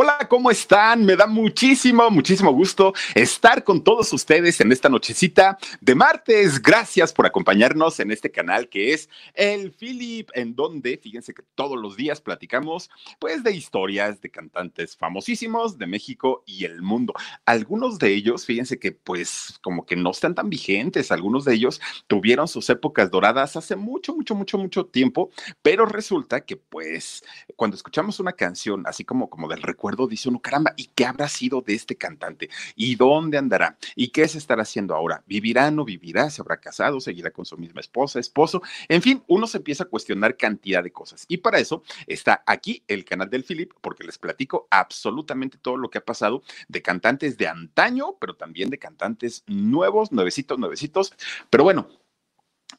Hola, ¿cómo están? Me da muchísimo, muchísimo gusto estar con todos ustedes en esta nochecita de martes. Gracias por acompañarnos en este canal que es El Philip, en donde, fíjense que todos los días platicamos pues de historias de cantantes famosísimos de México y el mundo. Algunos de ellos, fíjense que pues como que no están tan vigentes, algunos de ellos tuvieron sus épocas doradas hace mucho, mucho, mucho, mucho tiempo, pero resulta que pues cuando escuchamos una canción así como, como del recuerdo, dice uno, caramba, ¿y qué habrá sido de este cantante? ¿Y dónde andará? ¿Y qué se estará haciendo ahora? ¿Vivirá, no vivirá? ¿Se habrá casado? ¿Seguirá con su misma esposa, esposo? En fin, uno se empieza a cuestionar cantidad de cosas. Y para eso está aquí el canal del Philip, porque les platico absolutamente todo lo que ha pasado de cantantes de antaño, pero también de cantantes nuevos, nuevecitos, nuevecitos. Pero bueno,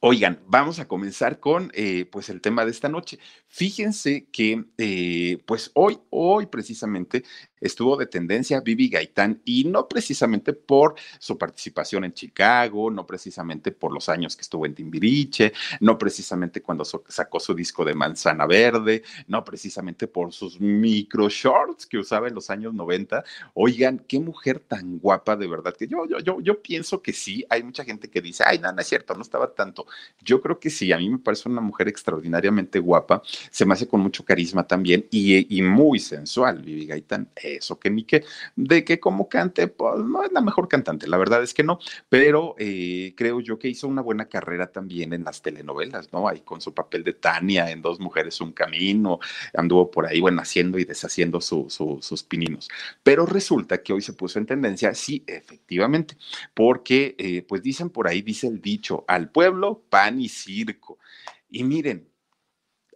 Oigan, vamos a comenzar con eh, pues el tema de esta noche. Fíjense que eh, pues hoy, hoy precisamente estuvo de tendencia Vivi Gaitán y no precisamente por su participación en Chicago, no precisamente por los años que estuvo en Timbiriche, no precisamente cuando sacó su disco de Manzana Verde, no precisamente por sus micro shorts que usaba en los años 90. Oigan, qué mujer tan guapa de verdad que yo, yo, yo, yo pienso que sí. Hay mucha gente que dice, ay, no, no es cierto, no estaba tanto. Yo creo que sí, a mí me parece una mujer extraordinariamente guapa, se me hace con mucho carisma también y, muy sensual, Vivi Gaitán. Eso que ni que, de que como cante, pues no es la mejor cantante, la verdad es que no, pero eh, creo yo que hizo una buena carrera también en las telenovelas, ¿no? Ahí con su papel de Tania en Dos Mujeres, Un Camino, anduvo por ahí, bueno, haciendo y deshaciendo sus pininos. Pero resulta que hoy se puso en tendencia, sí, efectivamente, porque eh, pues dicen por ahí, dice el dicho, al pueblo pan y circo. Y miren,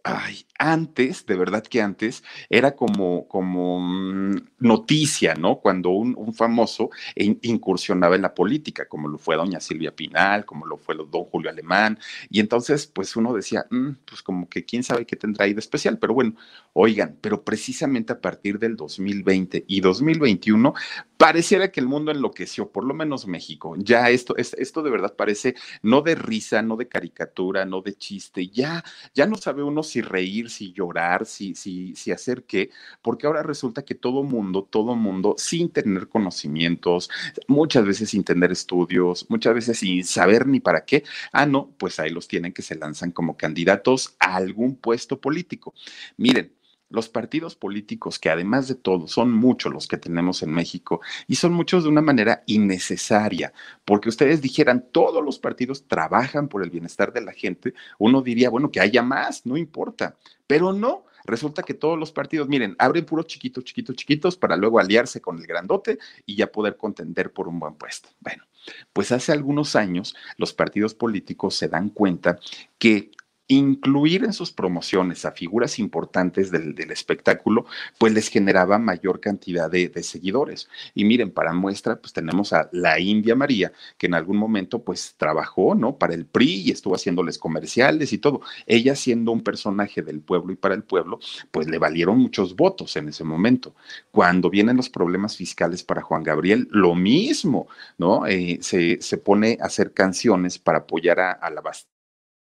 ay, antes, de verdad que antes, era como, como mm, noticia, ¿no? Cuando un, famoso incursionaba en la política, como lo fue doña Silvia Pinal, como lo fue don Julio Alemán, y entonces, pues uno decía, mm, pues como que quién sabe qué tendrá ahí de especial, pero bueno, oigan, pero precisamente a partir del 2020 y 2021, pareciera que el mundo enloqueció, por lo menos México. Ya esto, esto de verdad parece no de risa, no de caricatura, no de chiste, ya, ya no sabe uno si reír, si llorar, si, si, si hacer qué, porque ahora resulta que todo mundo, todo mundo, sin tener conocimientos, muchas veces sin tener estudios, muchas veces sin saber ni para qué, ah, no, pues ahí los tienen que se lanzan como candidatos a algún puesto político. Miren, los partidos políticos, que además de todo son muchos los que tenemos en México y son muchos de una manera innecesaria, porque ustedes dijeran, todos los partidos trabajan por el bienestar de la gente, uno diría, bueno, que haya más, no importa, pero no. Resulta que todos los partidos, miren, abren puros chiquitos, chiquitos, chiquitos para luego aliarse con el grandote y ya poder contender por un buen puesto. Bueno, pues hace algunos años los partidos políticos se dan cuenta que incluir en sus promociones a figuras importantes del, espectáculo, pues les generaba mayor cantidad de, seguidores. Y miren, para muestra, pues tenemos a la India María, que en algún momento pues trabajó, ¿no? Para el PRI y estuvo haciéndoles comerciales y todo. Ella siendo un personaje del pueblo y para el pueblo, pues le valieron muchos votos en ese momento. Cuando vienen los problemas fiscales para Juan Gabriel, lo mismo, ¿no? Eh, se, se, pone a hacer canciones para apoyar a, a la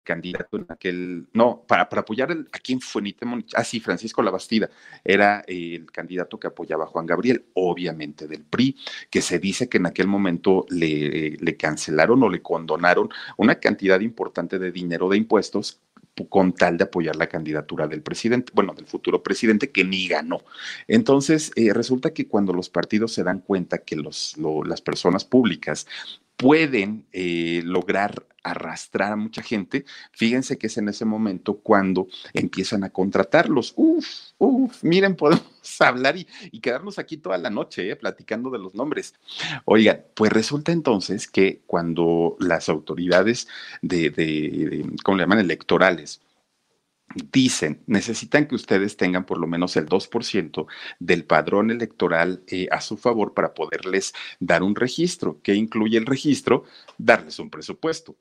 candidato en aquel, no, para, para apoyar el, a quién fue ah, sí, Francisco Labastida, era el candidato que apoyaba a Juan Gabriel, obviamente del PRI, que se dice que en aquel momento le, le cancelaron o le condonaron una cantidad importante de dinero de impuestos con tal de apoyar la candidatura del presidente, bueno, del futuro presidente que ni ganó. Entonces, eh, resulta que cuando los partidos se dan cuenta que los, las personas públicas pueden eh, lograr arrastrar a mucha gente, fíjense que es en ese momento cuando empiezan a contratarlos. Uf, uf, miren, podemos hablar y, quedarnos aquí toda la noche eh, platicando de los nombres. Oigan, pues resulta entonces que cuando las autoridades de, de ¿cómo le llaman? Electorales, dicen, necesitan que ustedes tengan por lo menos el 2% del padrón electoral eh, a su favor para poderles dar un registro. ¿Qué incluye el registro? Darles un presupuesto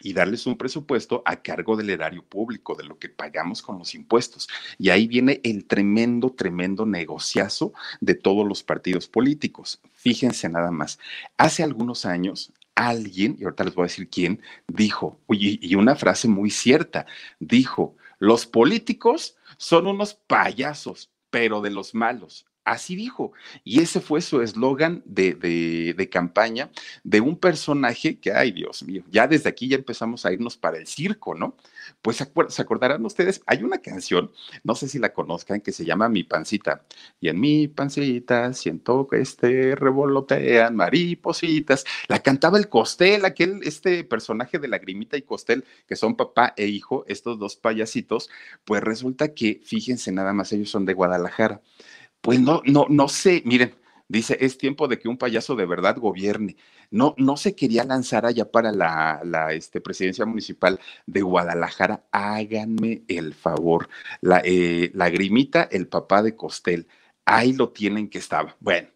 y darles un presupuesto a cargo del erario público, de lo que pagamos con los impuestos. Y ahí viene el tremendo, tremendo negociazo de todos los partidos políticos. Fíjense nada más. Hace algunos años, alguien, y ahorita les voy a decir quién, dijo, y una frase muy cierta, dijo, los políticos son unos payasos, pero de los malos. Así dijo. Y ese fue su eslogan de, de, campaña de un personaje que, ay Dios mío, ya desde aquí ya empezamos a irnos para el circo, ¿no? Pues se acordarán ustedes, hay una canción, no sé si la conozcan, que se llama Mi Pancita. Y en mi pancita siento que este revolotean maripositas. La cantaba el Costel, aquel, este personaje de Lagrimita y Costel, que son papá e hijo, estos dos payasitos. Pues resulta que, fíjense nada más, ellos son de Guadalajara. Pues no, no, no sé, miren, dice, es tiempo de que un payaso de verdad gobierne. No, no se quería lanzar allá para la, la este, presidencia municipal de Guadalajara. Háganme el favor. La, eh, la grimita, el papá de Costel, ahí lo tienen que estaba. Bueno,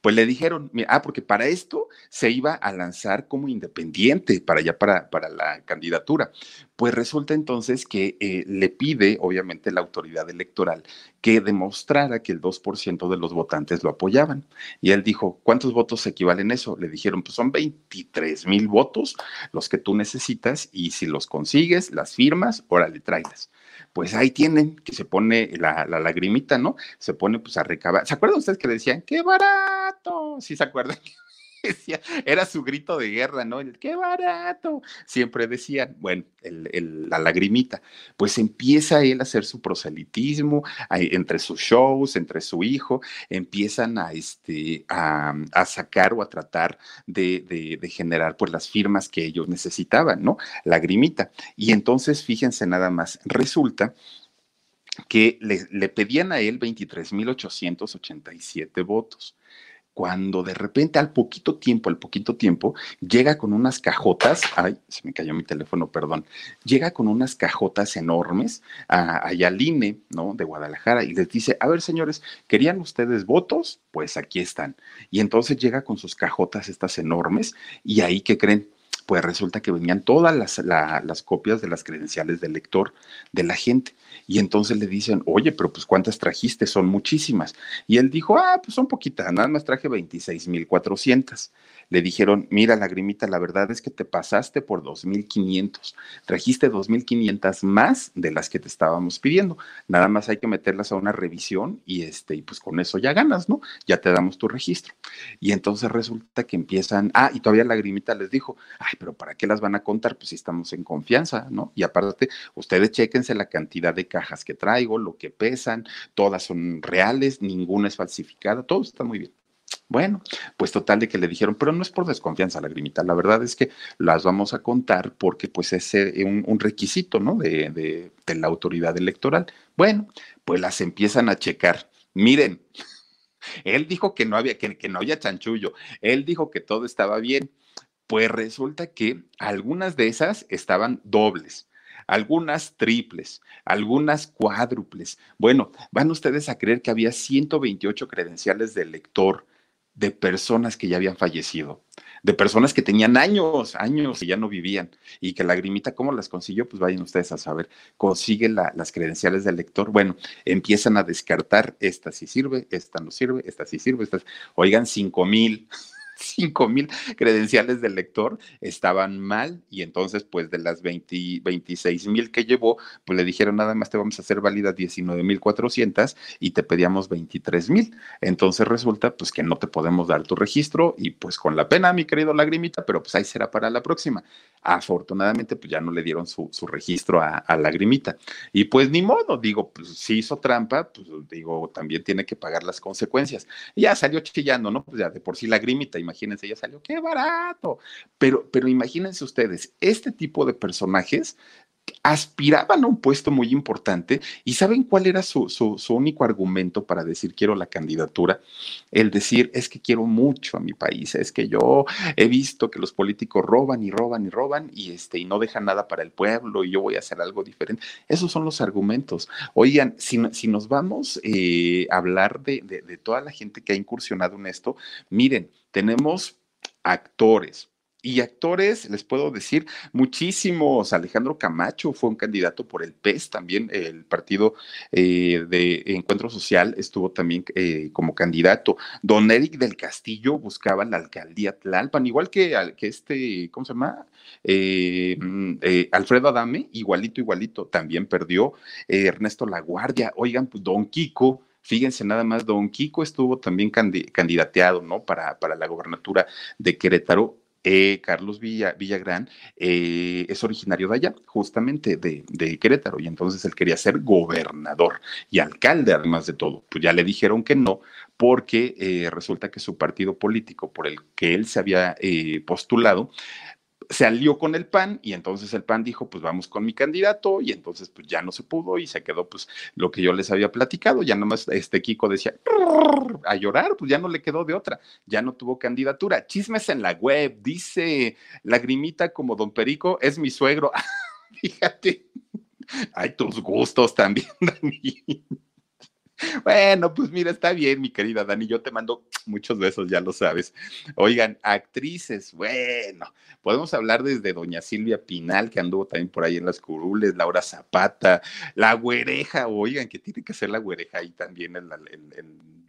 pues le dijeron, ah, porque para esto se iba a lanzar como independiente para allá, para, para la candidatura. Pues resulta entonces que eh, le pide, obviamente, la autoridad electoral que demostrara que el 2% de los votantes lo apoyaban. Y él dijo, ¿cuántos votos equivalen eso? Le dijeron, pues son 23 mil votos los que tú necesitas y si los consigues, las firmas, órale, tráelas pues ahí tienen, que se pone la, la, lagrimita, ¿no? Se pone pues a recabar. ¿Se acuerdan ustedes que decían, qué barato? Sí, se acuerdan. Era su grito de guerra, ¿no? El qué barato. Siempre decían, bueno, la lagrimita. Pues empieza él a hacer su proselitismo entre sus shows, entre su hijo, empiezan a, este, a, sacar o a tratar de, generar pues las firmas que ellos necesitaban, ¿no? Lagrimita. Y entonces, fíjense nada más, resulta que le, le pedían a él 23.887 votos cuando de repente al poquito tiempo, al poquito tiempo, llega con unas cajotas, ay, se me cayó mi teléfono, perdón, llega con unas cajotas enormes a, allá al INE, ¿no? De Guadalajara y les dice, a ver, señores, ¿querían ustedes votos? Pues aquí están. Y entonces llega con sus cajotas estas enormes y ahí, ¿qué creen? Pues resulta que venían todas las, las copias de las credenciales del lector de la gente. Y entonces le dicen, oye, pero pues ¿cuántas trajiste? Son muchísimas. Y él dijo, ah, pues son poquitas, nada más traje 26,400. Le dijeron, mira, lagrimita, la verdad es que te pasaste por 2,500. Trajiste 2,500 más de las que te estábamos pidiendo. Nada más hay que meterlas a una revisión y, este, y pues con eso ya ganas, ¿no? Ya te damos tu registro. Y entonces resulta que empiezan, ah, y todavía lagrimita les dijo, ay, pero ¿para qué las van a contar? Pues si estamos en confianza, ¿no? Y aparte, ustedes chéquense la cantidad de cajas que traigo, lo que pesan, todas son reales, ninguna es falsificada, todo está muy bien. Bueno, pues total de que le dijeron, pero no es por desconfianza, lagrimita, la verdad es que las vamos a contar porque pues es eh, un, requisito, ¿no? De, de, la autoridad electoral. Bueno, pues las empiezan a checar. Miren, él dijo que no había, que, que no había chanchullo, él dijo que todo estaba bien. Pues resulta que algunas de esas estaban dobles algunas triples, algunas cuádruples. Bueno, van ustedes a creer que había 128 credenciales de lector de personas que ya habían fallecido, de personas que tenían años, años y ya no vivían, y que Lagrimita, ¿cómo las consiguió? Pues vayan ustedes a saber, consigue las credenciales del lector, bueno, empiezan a descartar, esta sí sirve, esta no sirve, esta sí sirve, esta, oigan, cinco mil. 5 mil credenciales del lector estaban mal y entonces pues de las 20, 26 mil que llevó, pues le dijeron nada más te vamos a hacer válida 19 mil 400 y te pedíamos 23 mil. Entonces resulta pues que no te podemos dar tu registro y pues con la pena, mi querido lagrimita, pero pues ahí será para la próxima. Afortunadamente pues ya no le dieron su, registro a, a lagrimita. Y pues ni modo, digo, pues si hizo trampa, pues digo, también tiene que pagar las consecuencias. Y ya salió chillando, ¿no? Pues ya de por sí lagrimita, imagínense, ya salió, qué barato. Pero, pero imagínense ustedes, este tipo de personajes aspiraban a un puesto muy importante y ¿saben cuál era su, su, único argumento para decir quiero la candidatura? El decir es que quiero mucho a mi país, es que yo he visto que los políticos roban y roban y roban y, este, y no dejan nada para el pueblo y yo voy a hacer algo diferente. Esos son los argumentos. Oigan, si, si nos vamos eh, a hablar de, de toda la gente que ha incursionado en esto, miren, tenemos actores, y actores, les puedo decir, muchísimos. Alejandro Camacho fue un candidato por el PES, también el partido eh, de Encuentro Social estuvo también eh, como candidato. Don Eric del Castillo buscaba la alcaldía Tlalpan, igual que, que este, ¿cómo se llama? Eh, mm, Alfredo Adame, igualito, igualito, también perdió. Ernesto Laguardia, oigan, pues Don Kiko Fíjense nada más, don Kiko estuvo también candidateado, ¿no? Para, para la gobernatura de Querétaro. Eh, Carlos Villa, Villagrán eh, es originario de allá, justamente de, de, Querétaro, y entonces él quería ser gobernador y alcalde, además de todo. Pues ya le dijeron que no, porque eh, resulta que su partido político por el que él se había postulado, se alió con el PAN y entonces el PAN dijo, pues vamos con mi candidato y entonces pues ya no se pudo y se quedó pues lo que yo les había platicado, ya nomás este Kiko decía a llorar, pues ya no le quedó de otra, ya no tuvo candidatura. Chismes en la web, dice Lagrimita como don Perico, es mi suegro. Fíjate, hay tus gustos también, Dani. Bueno, pues mira, está bien, mi querida Dani. Yo te mando muchos besos, ya lo sabes. Oigan, actrices, bueno, podemos hablar desde doña Silvia Pinal, que anduvo también por ahí en las curules, Laura Zapata, la güereja, oigan, que tiene que ser la güereja ahí también en,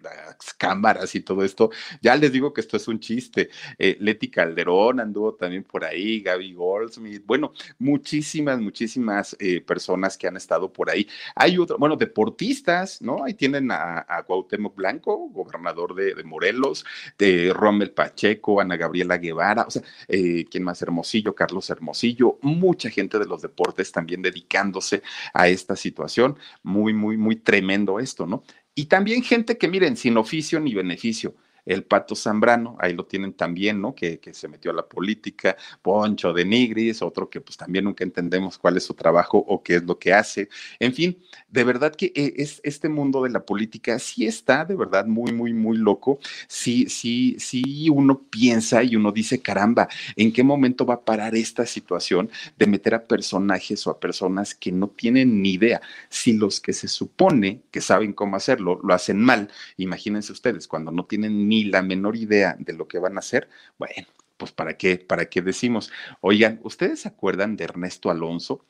las cámaras y todo esto. Ya les digo que esto es un chiste. Eh, Leti Calderón anduvo también por ahí, Gaby Goldsmith, bueno, muchísimas, muchísimas eh, personas que han estado por ahí. Hay otro, bueno, deportistas, ¿no? Hay tienen a, a Cuauhtémoc Blanco, gobernador de, Morelos, de Rommel Pacheco, Ana Gabriela Guevara, o sea, eh, ¿quién más? Hermosillo, Carlos Hermosillo, mucha gente de los deportes también dedicándose a esta situación. Muy, muy, muy tremendo esto, ¿no? Y también gente que, miren, sin oficio ni beneficio el Pato Zambrano, ahí lo tienen también, ¿no? Que, se metió a la política, Poncho de Nigris, otro que pues también nunca entendemos cuál es su trabajo o qué es lo que hace. En fin, de verdad que eh, es, este mundo de la política sí está de verdad muy, muy, muy loco. Sí, sí, sí, uno piensa y uno dice, caramba, ¿en qué momento va a parar esta situación de meter a personajes o a personas que no tienen ni idea? Si los que se supone que saben cómo hacerlo lo hacen mal, imagínense ustedes, cuando no tienen ni la menor idea de lo que van a hacer, bueno, pues para qué, para qué decimos. Oigan, ¿ustedes se acuerdan de Ernesto Alonso?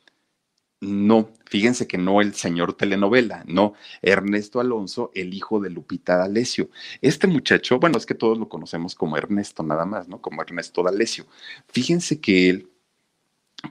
No, fíjense que no el señor telenovela, no, Ernesto Alonso, el hijo de Lupita D'Alessio. Este muchacho, bueno, es que todos lo conocemos como Ernesto nada más, ¿no? Como Ernesto D'Alessio. Fíjense que él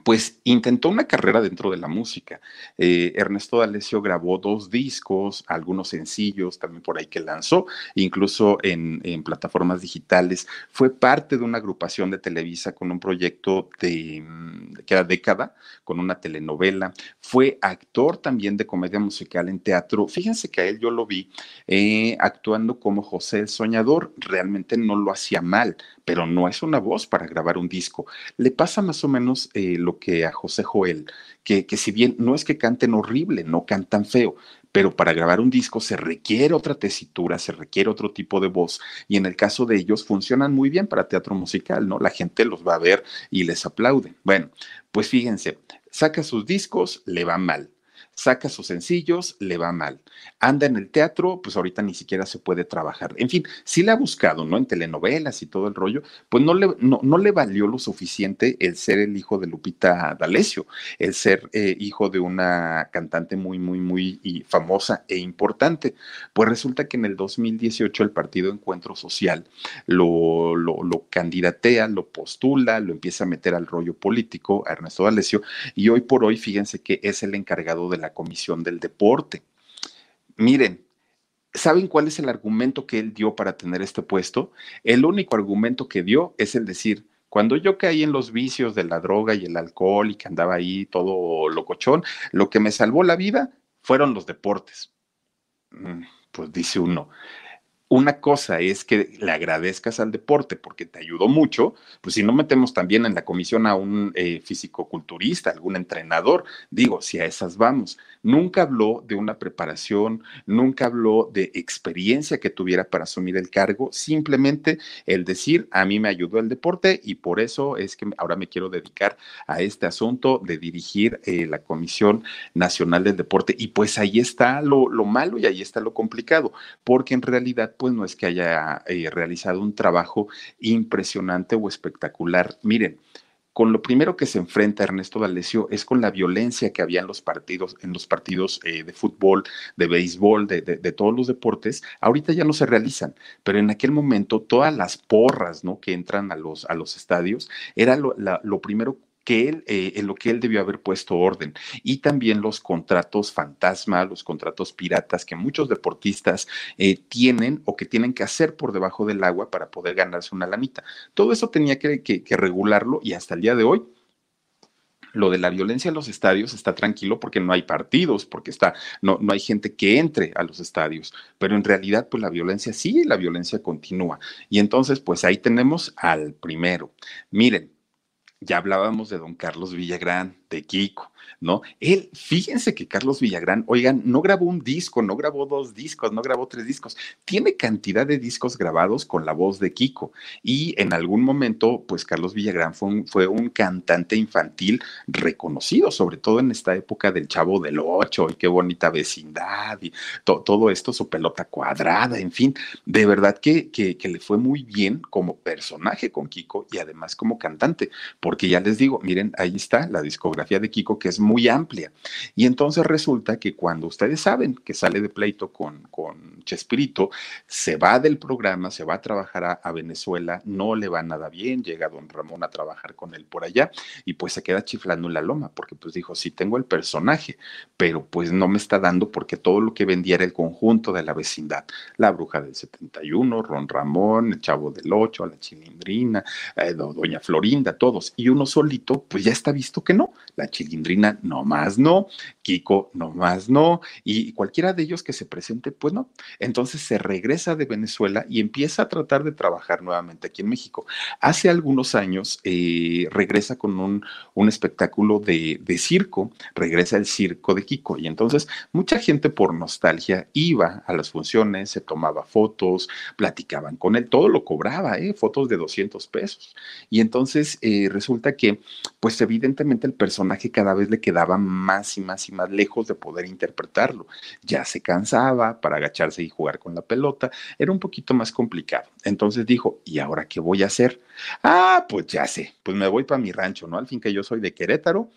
pues intentó una carrera dentro de la música. Eh, Ernesto D'Alessio grabó dos discos, algunos sencillos también por ahí que lanzó, incluso en, plataformas digitales. Fue parte de una agrupación de Televisa con un proyecto de mm, que era década, con una telenovela. Fue actor también de comedia musical en teatro. Fíjense que a él yo lo vi eh, actuando como José el Soñador. Realmente no lo hacía mal, pero no es una voz para grabar un disco. Le pasa más o menos eh, lo que a José Joel, que, que si bien no es que canten horrible, no cantan feo, pero para grabar un disco se requiere otra tesitura, se requiere otro tipo de voz y en el caso de ellos funcionan muy bien para teatro musical, ¿no? La gente los va a ver y les aplaude. Bueno, pues fíjense, saca sus discos, le va mal saca sus sencillos, le va mal. Anda en el teatro, pues ahorita ni siquiera se puede trabajar. En fin, sí le ha buscado, ¿no? En telenovelas y todo el rollo, pues no le, no, no le valió lo suficiente el ser el hijo de Lupita D'Alessio, el ser eh, hijo de una cantante muy, muy, muy famosa e importante. Pues resulta que en el 2018 el Partido Encuentro Social lo, lo, lo candidatea, lo postula, lo empieza a meter al rollo político a Ernesto D'Alessio y hoy por hoy, fíjense que es el encargado de la Comisión del Deporte. Miren, ¿saben cuál es el argumento que él dio para tener este puesto? El único argumento que dio es el decir, cuando yo caí en los vicios de la droga y el alcohol y que andaba ahí todo locochón, lo que me salvó la vida fueron los deportes. Mm, pues dice uno, una cosa es que le agradezcas al deporte porque te ayudó mucho, pues si no metemos también en la comisión a un eh, fisicoculturista, algún entrenador, digo, si a esas vamos. Nunca habló de una preparación, nunca habló de experiencia que tuviera para asumir el cargo, simplemente el decir, a mí me ayudó el deporte y por eso es que ahora me quiero dedicar a este asunto de dirigir eh, la Comisión Nacional del Deporte. Y pues ahí está lo, lo malo y ahí está lo complicado, porque en realidad pues no es que haya eh, realizado un trabajo impresionante o espectacular. Miren, con lo primero que se enfrenta Ernesto D'Alessio es con la violencia que había en los partidos, en los partidos eh, de fútbol, de béisbol, de, todos los deportes. Ahorita ya no se realizan, pero en aquel momento todas las porras, ¿no? Que entran a los, a los estadios, era lo, lo primero que él, eh, en lo que él debió haber puesto orden. Y también los contratos fantasma, los contratos piratas que muchos deportistas eh, tienen o que tienen que hacer por debajo del agua para poder ganarse una lanita. Todo eso tenía que, regularlo y hasta el día de hoy lo de la violencia en los estadios está tranquilo porque no hay partidos, porque está, no, no hay gente que entre a los estadios, pero en realidad pues la violencia sí, la violencia continúa. Y entonces pues ahí tenemos al primero. Miren, ya hablábamos de don Carlos Villagrán, de Kiko, ¿no? Él, fíjense que Carlos Villagrán, oigan, no grabó un disco, no grabó dos discos, no grabó tres discos, tiene cantidad de discos grabados con la voz de Kiko. Y en algún momento, pues Carlos Villagrán fue un, fue un cantante infantil reconocido, sobre todo en esta época del Chavo del Ocho, y qué bonita vecindad, y todo esto, su pelota cuadrada, en fin, de verdad que, que, que le fue muy bien como personaje con Kiko y además como cantante, porque ya les digo, miren, ahí está la discografía de Kiko, que es muy amplia. Y entonces resulta que cuando ustedes saben que sale de pleito con, con Chespirito, se va del programa, se va a trabajar a, Venezuela, no le va nada bien, llega don Ramón a trabajar con él por allá y pues se queda chiflando en la loma, porque pues dijo, sí tengo el personaje, pero pues no me está dando porque todo lo que vendía era el conjunto de la vecindad, la bruja del 71, Ron Ramón, el chavo del 8, la chilindrina, eh, doña Florinda, todos, y uno solito, pues ya está visto que no, la chilindrina más no, Kiko más no, y cualquiera de ellos que se presente, pues no. Entonces se regresa de Venezuela y empieza a tratar de trabajar nuevamente aquí en México. Hace algunos años eh, regresa con un, un espectáculo de, de, circo, regresa el circo de Kiko, y entonces mucha gente por nostalgia iba a las funciones, se tomaba fotos, platicaban con él, todo lo cobraba, ¿eh? fotos de 200 pesos. Y entonces eh, resulta que, pues evidentemente el personaje cada vez le quedaba más y más y más lejos de poder interpretarlo. Ya se cansaba para agacharse y jugar con la pelota, era un poquito más complicado. Entonces dijo, ¿y ahora qué voy a hacer? Ah, pues ya sé, pues me voy para mi rancho, ¿no? Al fin que yo soy de Querétaro,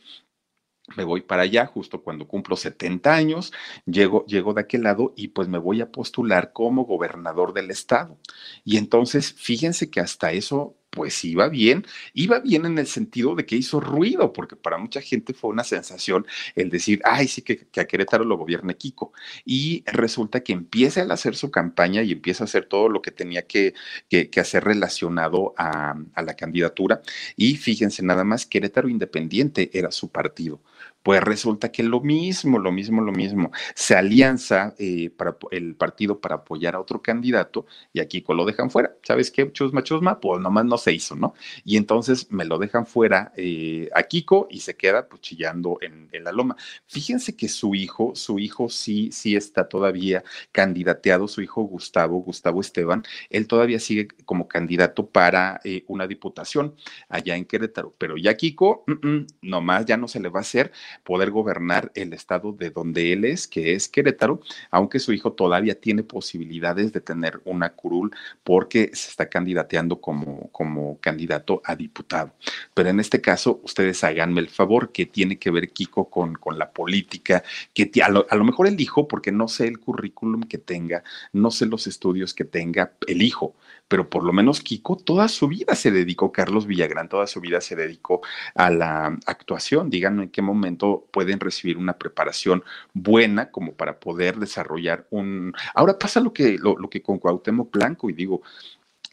me voy para allá justo cuando cumplo 70 años, llego, llego de aquel lado y pues me voy a postular como gobernador del estado. Y entonces, fíjense que hasta eso pues iba bien, iba bien en el sentido de que hizo ruido, porque para mucha gente fue una sensación el decir, ay, sí, que, a Querétaro lo gobierne Kiko. Y resulta que empieza a hacer su campaña y empieza a hacer todo lo que tenía que, que, que hacer relacionado a, a la candidatura. Y fíjense, nada más, Querétaro Independiente era su partido. Pues resulta que lo mismo, lo mismo, lo mismo. Se alianza eh, para el partido para apoyar a otro candidato y a Kiko lo dejan fuera. ¿Sabes qué? Chusma, chusma, pues nomás no se hizo, ¿no? Y entonces me lo dejan fuera eh, a Kiko y se queda pues, chillando en, en, la loma. Fíjense que su hijo, su hijo sí, sí está todavía candidateado, su hijo Gustavo, Gustavo Esteban, él todavía sigue como candidato para eh, una diputación allá en Querétaro, pero ya Kiko, mm, mm, nomás ya no se le va a hacer poder gobernar el estado de donde él es, que es Querétaro, aunque su hijo todavía tiene posibilidades de tener una curul porque se está candidateando como, como candidato a diputado. Pero en este caso, ustedes háganme el favor, que tiene que ver Kiko con, con la política, que a lo, a lo mejor el hijo, porque no sé el currículum que tenga, no sé los estudios que tenga el hijo, pero por lo menos Kiko toda su vida se dedicó, Carlos Villagrán toda su vida se dedicó a la actuación. Díganme en qué momento pueden recibir una preparación buena como para poder desarrollar un... Ahora pasa lo que, lo, lo que con Cuauhtémoc Blanco y digo,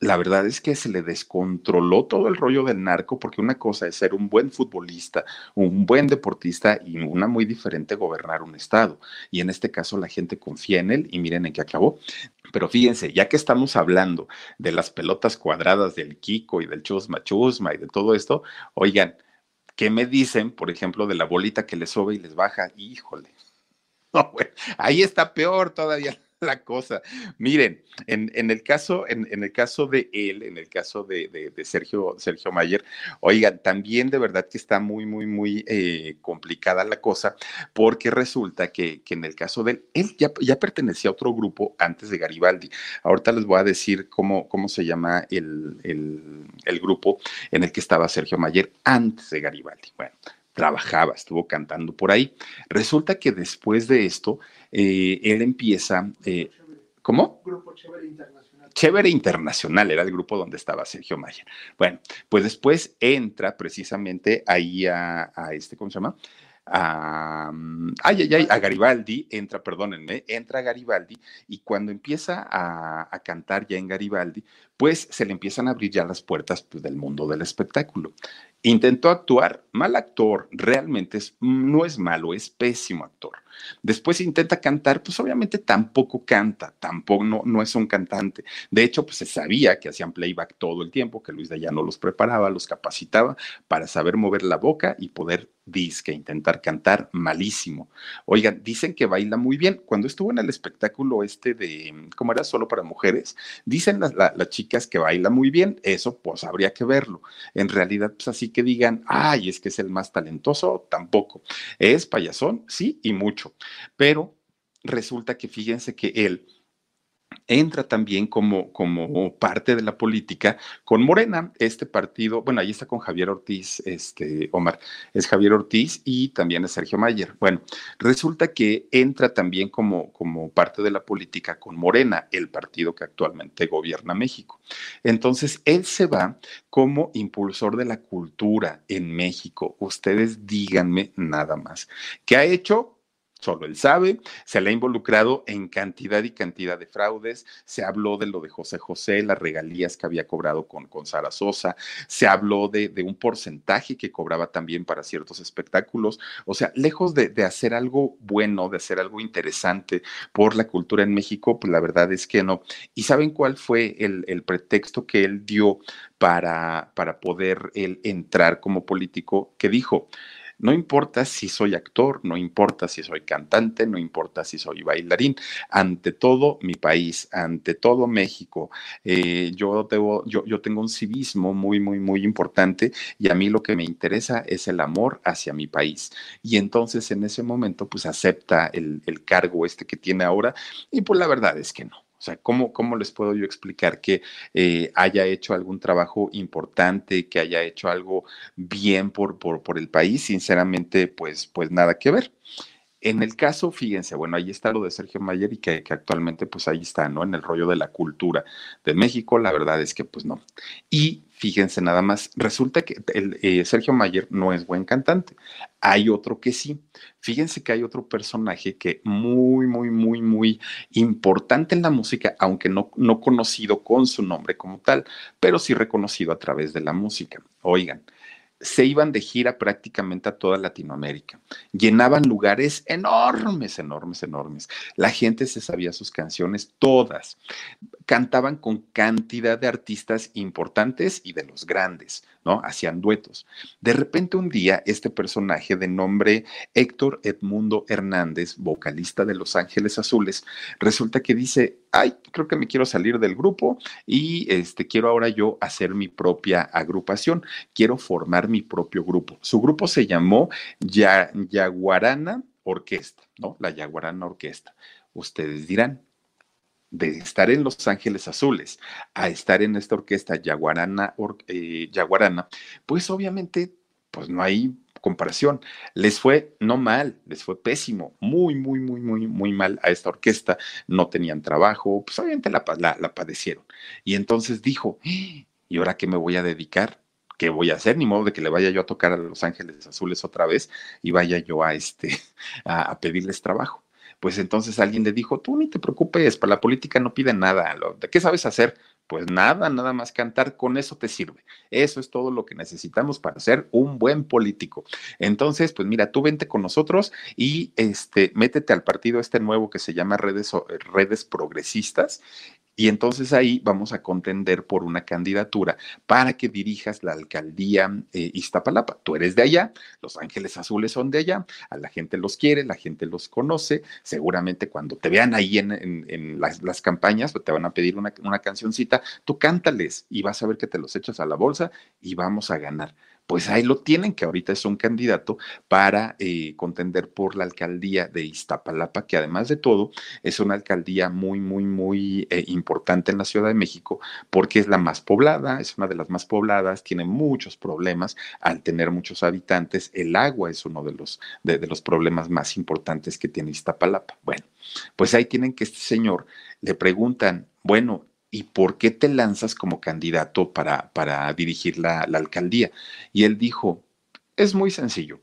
la verdad es que se le descontroló todo el rollo del narco, porque una cosa es ser un buen futbolista, un buen deportista y una muy diferente gobernar un estado. Y en este caso la gente confía en él y miren en qué acabó. Pero fíjense, ya que estamos hablando de las pelotas cuadradas del Kiko y del Chusma Chusma y de todo esto, oigan, ¿qué me dicen, por ejemplo, de la bolita que les sube y les baja? Híjole. No, bueno, ahí está peor todavía la cosa. Miren, en, en el caso, en, en, el caso de él, en el caso de, de, Sergio, Sergio Mayer, oigan, también de verdad que está muy, muy, muy eh, complicada la cosa, porque resulta que, que, en el caso de él, él ya, ya pertenecía a otro grupo antes de Garibaldi. Ahorita les voy a decir cómo, cómo se llama el, el, el grupo en el que estaba Sergio Mayer antes de Garibaldi. Bueno, trabajaba, estuvo cantando por ahí. Resulta que después de esto, eh, él empieza... Eh, ¿Cómo? Grupo Chévere Internacional. Chévere Internacional era el grupo donde estaba Sergio Mayer. Bueno, pues después entra precisamente ahí a, a este, ¿cómo se llama? a, ay, ay, ay, a Garibaldi, entra, perdónenme, entra Garibaldi y cuando empieza a, cantar ya en Garibaldi, pues se le empiezan a abrir ya las puertas pues, del mundo del espectáculo. Intentó actuar, mal actor, realmente es, no es malo, es pésimo actor. Después intenta cantar, pues obviamente tampoco canta, tampoco no, no es un cantante. De hecho, pues se sabía que hacían playback todo el tiempo, que Luis de no los preparaba, los capacitaba para saber mover la boca y poder disque, intentar cantar malísimo. Oigan, dicen que baila muy bien. Cuando estuvo en el espectáculo este de, ¿cómo era? Solo para mujeres, dicen las, las chicas que baila muy bien. Eso pues habría que verlo. En realidad, pues así que digan, ay, es que es el más talentoso, tampoco. Es payasón, sí, y mucho. Pero resulta que fíjense que él entra también como, como parte de la política con Morena, este partido, bueno, ahí está con Javier Ortiz, este, Omar, es Javier Ortiz y también es Sergio Mayer. Bueno, resulta que entra también como, como parte de la política con Morena, el partido que actualmente gobierna México. Entonces, él se va como impulsor de la cultura en México. Ustedes díganme nada más. ¿Qué ha hecho? Solo él sabe, se le ha involucrado en cantidad y cantidad de fraudes, se habló de lo de José José, las regalías que había cobrado con, con Sara Sosa, se habló de, un porcentaje que cobraba también para ciertos espectáculos, o sea, lejos de, hacer algo bueno, de hacer algo interesante por la cultura en México, pues la verdad es que no. ¿Y saben cuál fue el, el pretexto que él dio para, para poder él entrar como político? Que dijo, no importa si soy actor, no importa si soy cantante, no importa si soy bailarín. Ante todo mi país, ante todo México, eh, yo, yo, yo tengo un civismo muy, muy, muy importante y a mí lo que me interesa es el amor hacia mi país. Y entonces en ese momento pues acepta el, el cargo este que tiene ahora y pues la verdad es que no. O sea, ¿cómo, cómo les puedo yo explicar que eh, haya hecho algún trabajo importante, que haya hecho algo bien por, por, por el país? Sinceramente, pues, pues nada que ver. En el caso, fíjense, bueno, ahí está lo de Sergio Mayer y que, actualmente pues ahí está, ¿no? En el rollo de la cultura de México, la verdad es que pues no. Y fíjense nada más, resulta que eh, Sergio Mayer no es buen cantante. Hay otro que sí. Fíjense que hay otro personaje que muy, muy, muy, muy importante en la música, aunque no, no conocido con su nombre como tal, pero sí reconocido a través de la música. Oigan, se iban de gira prácticamente a toda Latinoamérica. Llenaban lugares enormes, enormes, enormes. La gente se sabía sus canciones todas. Cantaban con cantidad de artistas importantes y de los grandes, ¿no? Hacían duetos. De repente un día, este personaje de nombre Héctor Edmundo Hernández, vocalista de Los Ángeles Azules, resulta que dice, ay, creo que me quiero salir del grupo y este, quiero ahora yo hacer mi propia agrupación, quiero formar mi propio grupo. Su grupo se llamó Yaguarana Orquesta, ¿no? La Yaguarana Orquesta. Ustedes dirán, de estar en Los Ángeles Azules a estar en esta orquesta Yaguarana, eh, Yaguarana pues obviamente, pues no hay comparación. Les fue no mal, les fue pésimo, muy, muy, muy, muy, muy mal a esta orquesta. No tenían trabajo, pues obviamente la, la, padecieron. Y entonces dijo, ¿y ahora qué me voy a dedicar? ¿Qué voy a hacer? Ni modo de que le vaya yo a tocar a Los Ángeles Azules otra vez y vaya yo a, este, a, pedirles trabajo. Pues entonces alguien le dijo, tú ni te preocupes, para la política no pide nada. ¿De qué sabes hacer? Pues nada, nada más cantar, con eso te sirve. Eso es todo lo que necesitamos para ser un buen político. Entonces, pues mira, tú vente con nosotros y este, métete al partido este nuevo que se llama Redes, Redes Progresistas y entonces ahí vamos a contender por una candidatura para que dirijas la alcaldía eh, Iztapalapa. Tú eres de allá, Los Ángeles Azules son de allá, a la gente los quiere, la gente los conoce. Seguramente cuando te vean ahí en, las, campañas, pues te van a pedir una, una cancioncita, tú cántales y vas a ver que te los echas a la bolsa y vamos a ganar pues ahí lo tienen, que ahorita es un candidato para eh, contender por la alcaldía de Iztapalapa, que además de todo es una alcaldía muy, muy, muy eh, importante en la Ciudad de México, porque es la más poblada, es una de las más pobladas, tiene muchos problemas al tener muchos habitantes, el agua es uno de los, de, de los problemas más importantes que tiene Iztapalapa. Bueno, pues ahí tienen que este señor le preguntan, bueno, ¿y por qué te lanzas como candidato para, para dirigir la, la alcaldía? Y él dijo, es muy sencillo,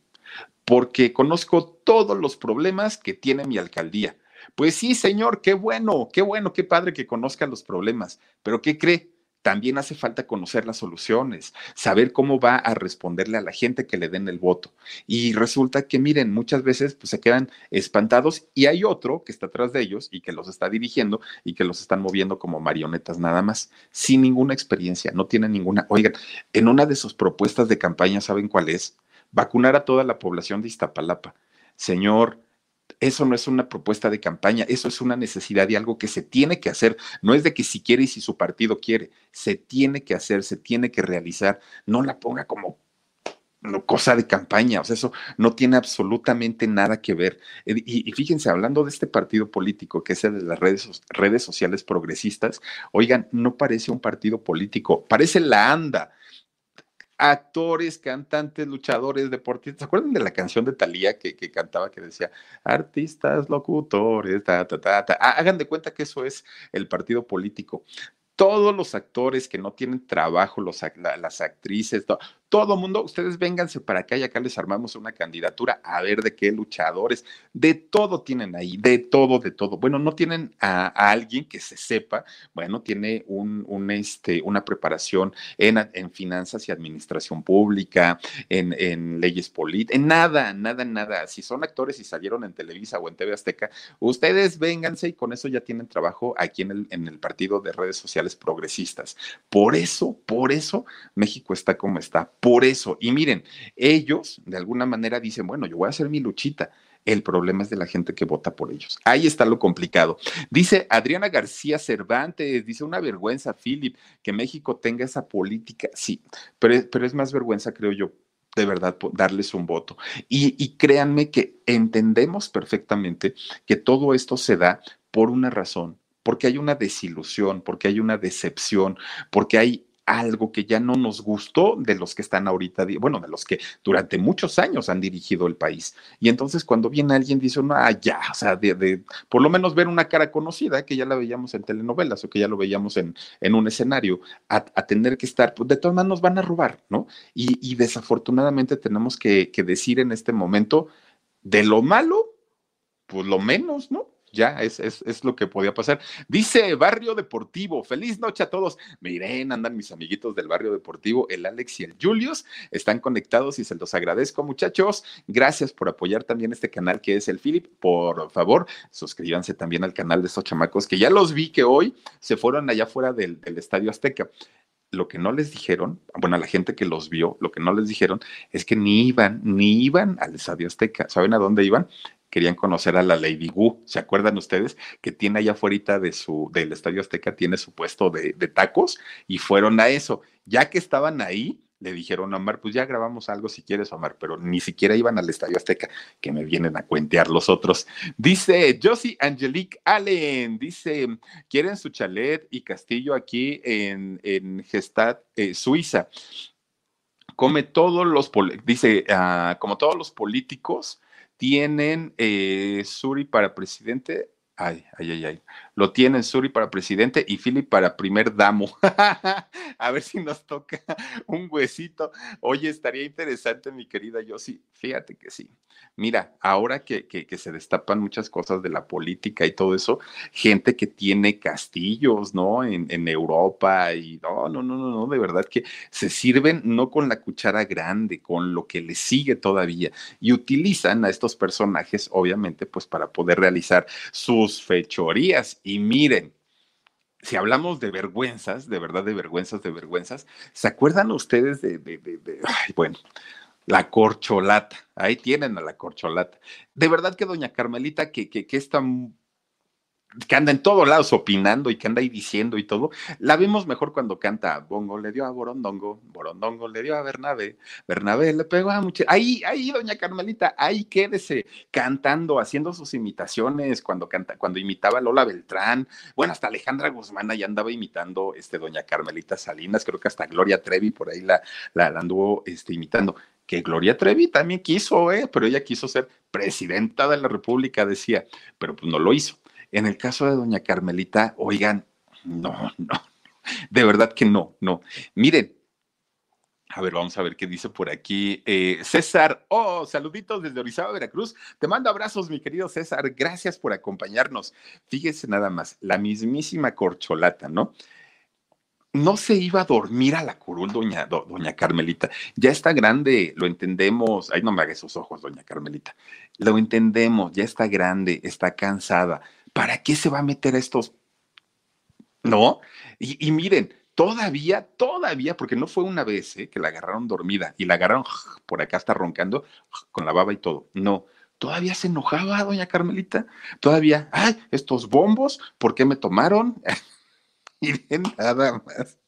porque conozco todos los problemas que tiene mi alcaldía. Pues sí, señor, qué bueno, qué bueno, qué padre que conozca los problemas, pero ¿qué cree? También hace falta conocer las soluciones, saber cómo va a responderle a la gente que le den el voto. Y resulta que, miren, muchas veces pues, se quedan espantados y hay otro que está atrás de ellos y que los está dirigiendo y que los están moviendo como marionetas nada más, sin ninguna experiencia, no tienen ninguna. Oigan, en una de sus propuestas de campaña, ¿saben cuál es? Vacunar a toda la población de Iztapalapa. Señor, eso no es una propuesta de campaña, eso es una necesidad y algo que se tiene que hacer. No es de que si quiere y si su partido quiere, se tiene que hacer, se tiene que realizar. No la ponga como cosa de campaña, o sea, eso no tiene absolutamente nada que ver. Eh, y, fíjense, hablando de este partido político, que es el de las redes, redes sociales progresistas, oigan, no parece un partido político, parece la ANDA actores, cantantes, luchadores, deportistas. ¿Se acuerdan de la canción de Thalía que, cantaba que decía artistas, locutores, ta, ta, ta, ta? Hagan de cuenta que eso es el partido político todos los actores que no tienen trabajo, las actrices, todo mundo, ustedes vénganse para acá y acá les armamos una candidatura a ver de qué luchadores, de todo tienen ahí, de todo, de todo. Bueno, no tienen a, alguien que se sepa, bueno, tiene un, un este, una preparación en, finanzas y administración pública, en, en leyes políticas, en nada, nada, nada. Si son actores y salieron en Televisa o en TV Azteca, ustedes vénganse y con eso ya tienen trabajo aquí en el, en el partido de redes sociales progresistas. Por eso, por eso México está como está por eso, y miren, ellos de alguna manera dicen, bueno, yo voy a hacer mi luchita. El problema es de la gente que vota por ellos. Ahí está lo complicado. Dice Adriana García Cervantes, dice una vergüenza, Philip, que México tenga esa política. Sí, pero, pero es más vergüenza, creo yo, de verdad darles un voto. Y, y, créanme que entendemos perfectamente que todo esto se da por una razón, porque hay una desilusión, porque hay una decepción, porque hay algo que ya no nos gustó de los que están ahorita, bueno, de los que durante muchos años han dirigido el país. Y entonces cuando viene alguien dice, no, ah, ya, o sea, de, por lo menos ver una cara conocida, que ya la veíamos en telenovelas o que ya lo veíamos en, en un escenario, a, tener que estar, pues de todas maneras nos van a robar, ¿no? Y, desafortunadamente tenemos que decir en este momento, de lo malo, pues lo menos, ¿no? Ya es, es, lo que podía pasar. Dice Barrio Deportivo, feliz noche a todos. Miren, andan mis amiguitos del Barrio Deportivo, el Alex y el Julius, están conectados y se los agradezco, muchachos. Gracias por apoyar también este canal que es el Philip. Por favor, suscríbanse también al canal de estos chamacos que ya los vi que hoy se fueron allá fuera del, del Estadio Azteca lo que no les dijeron, bueno, a la gente que los vio, lo que no les dijeron es que ni iban, ni iban al Estadio Azteca. ¿Saben a dónde iban? Querían conocer a la Lady Wu. ¿Se acuerdan ustedes que tiene allá afuera de su, del Estadio Azteca, tiene su puesto de, tacos? Y fueron a eso. Ya que estaban ahí, le dijeron a Omar, pues ya grabamos algo si quieres, Omar, pero ni siquiera iban al Estadio Azteca, que me vienen a cuentear los otros. Dice Josie Angelique Allen, dice, quieren su chalet y castillo aquí en, en Gestad, eh, Suiza. Come todos los, dice, uh, como todos los políticos, tienen eh, Suri para presidente. Ay, ay, ay, ay. Lo tienen Suri para presidente y Philip para primer damo. a ver si nos toca un huesito. Oye, estaría interesante, mi querida Yossi. Fíjate que sí. Mira, ahora que, que, se destapan muchas cosas de la política y todo eso, gente que tiene castillos, ¿no? En, en Europa y no, no, no, no, no, de verdad que se sirven no con la cuchara grande, con lo que les sigue todavía y utilizan a estos personajes, obviamente, pues para poder realizar sus fechorías. Y miren, si hablamos de vergüenzas, de verdad de vergüenzas, de vergüenzas, ¿se acuerdan ustedes de, bueno, la corcholata. Ahí tienen a la corcholata. De verdad que doña Carmelita, que, que, que que anda en todos lados opinando y que anda ahí diciendo y todo, la vemos mejor cuando canta Bongo le dio a Borondongo, Borondongo le dio a Bernabé, Bernabé le pegó a mucho. Ahí, ahí, doña Carmelita, ahí quédese cantando, haciendo sus imitaciones cuando canta, cuando imitaba a Lola Beltrán, bueno, hasta Alejandra Guzmán ahí andaba imitando este doña Carmelita Salinas, creo que hasta Gloria Trevi por ahí la, la, anduvo este, imitando que Gloria Trevi también quiso, ¿eh? pero ella quiso ser presidenta de la República, decía, pero pues no lo hizo. En el caso de doña Carmelita, oigan, no, no, de verdad que no, no. Miren, a ver, vamos a ver qué dice por aquí. Eh, César, oh, saluditos desde Orizaba, Veracruz. Te mando abrazos, mi querido César. Gracias por acompañarnos. Fíjese nada más, la mismísima corcholata, ¿no? No se iba a dormir a la curul, doña, doña Carmelita. Ya está grande, lo entendemos. Ay, no me haga esos ojos, doña Carmelita. Lo entendemos, ya está grande, está cansada ¿para qué se va a meter a estos? ¿No? Y, miren, todavía, todavía, porque no fue una vez ¿eh? que la agarraron dormida y la agarraron por acá está roncando con la baba y todo. No, todavía se enojaba doña Carmelita. Todavía, ay, estos bombos, ¿por qué me tomaron? y nada más.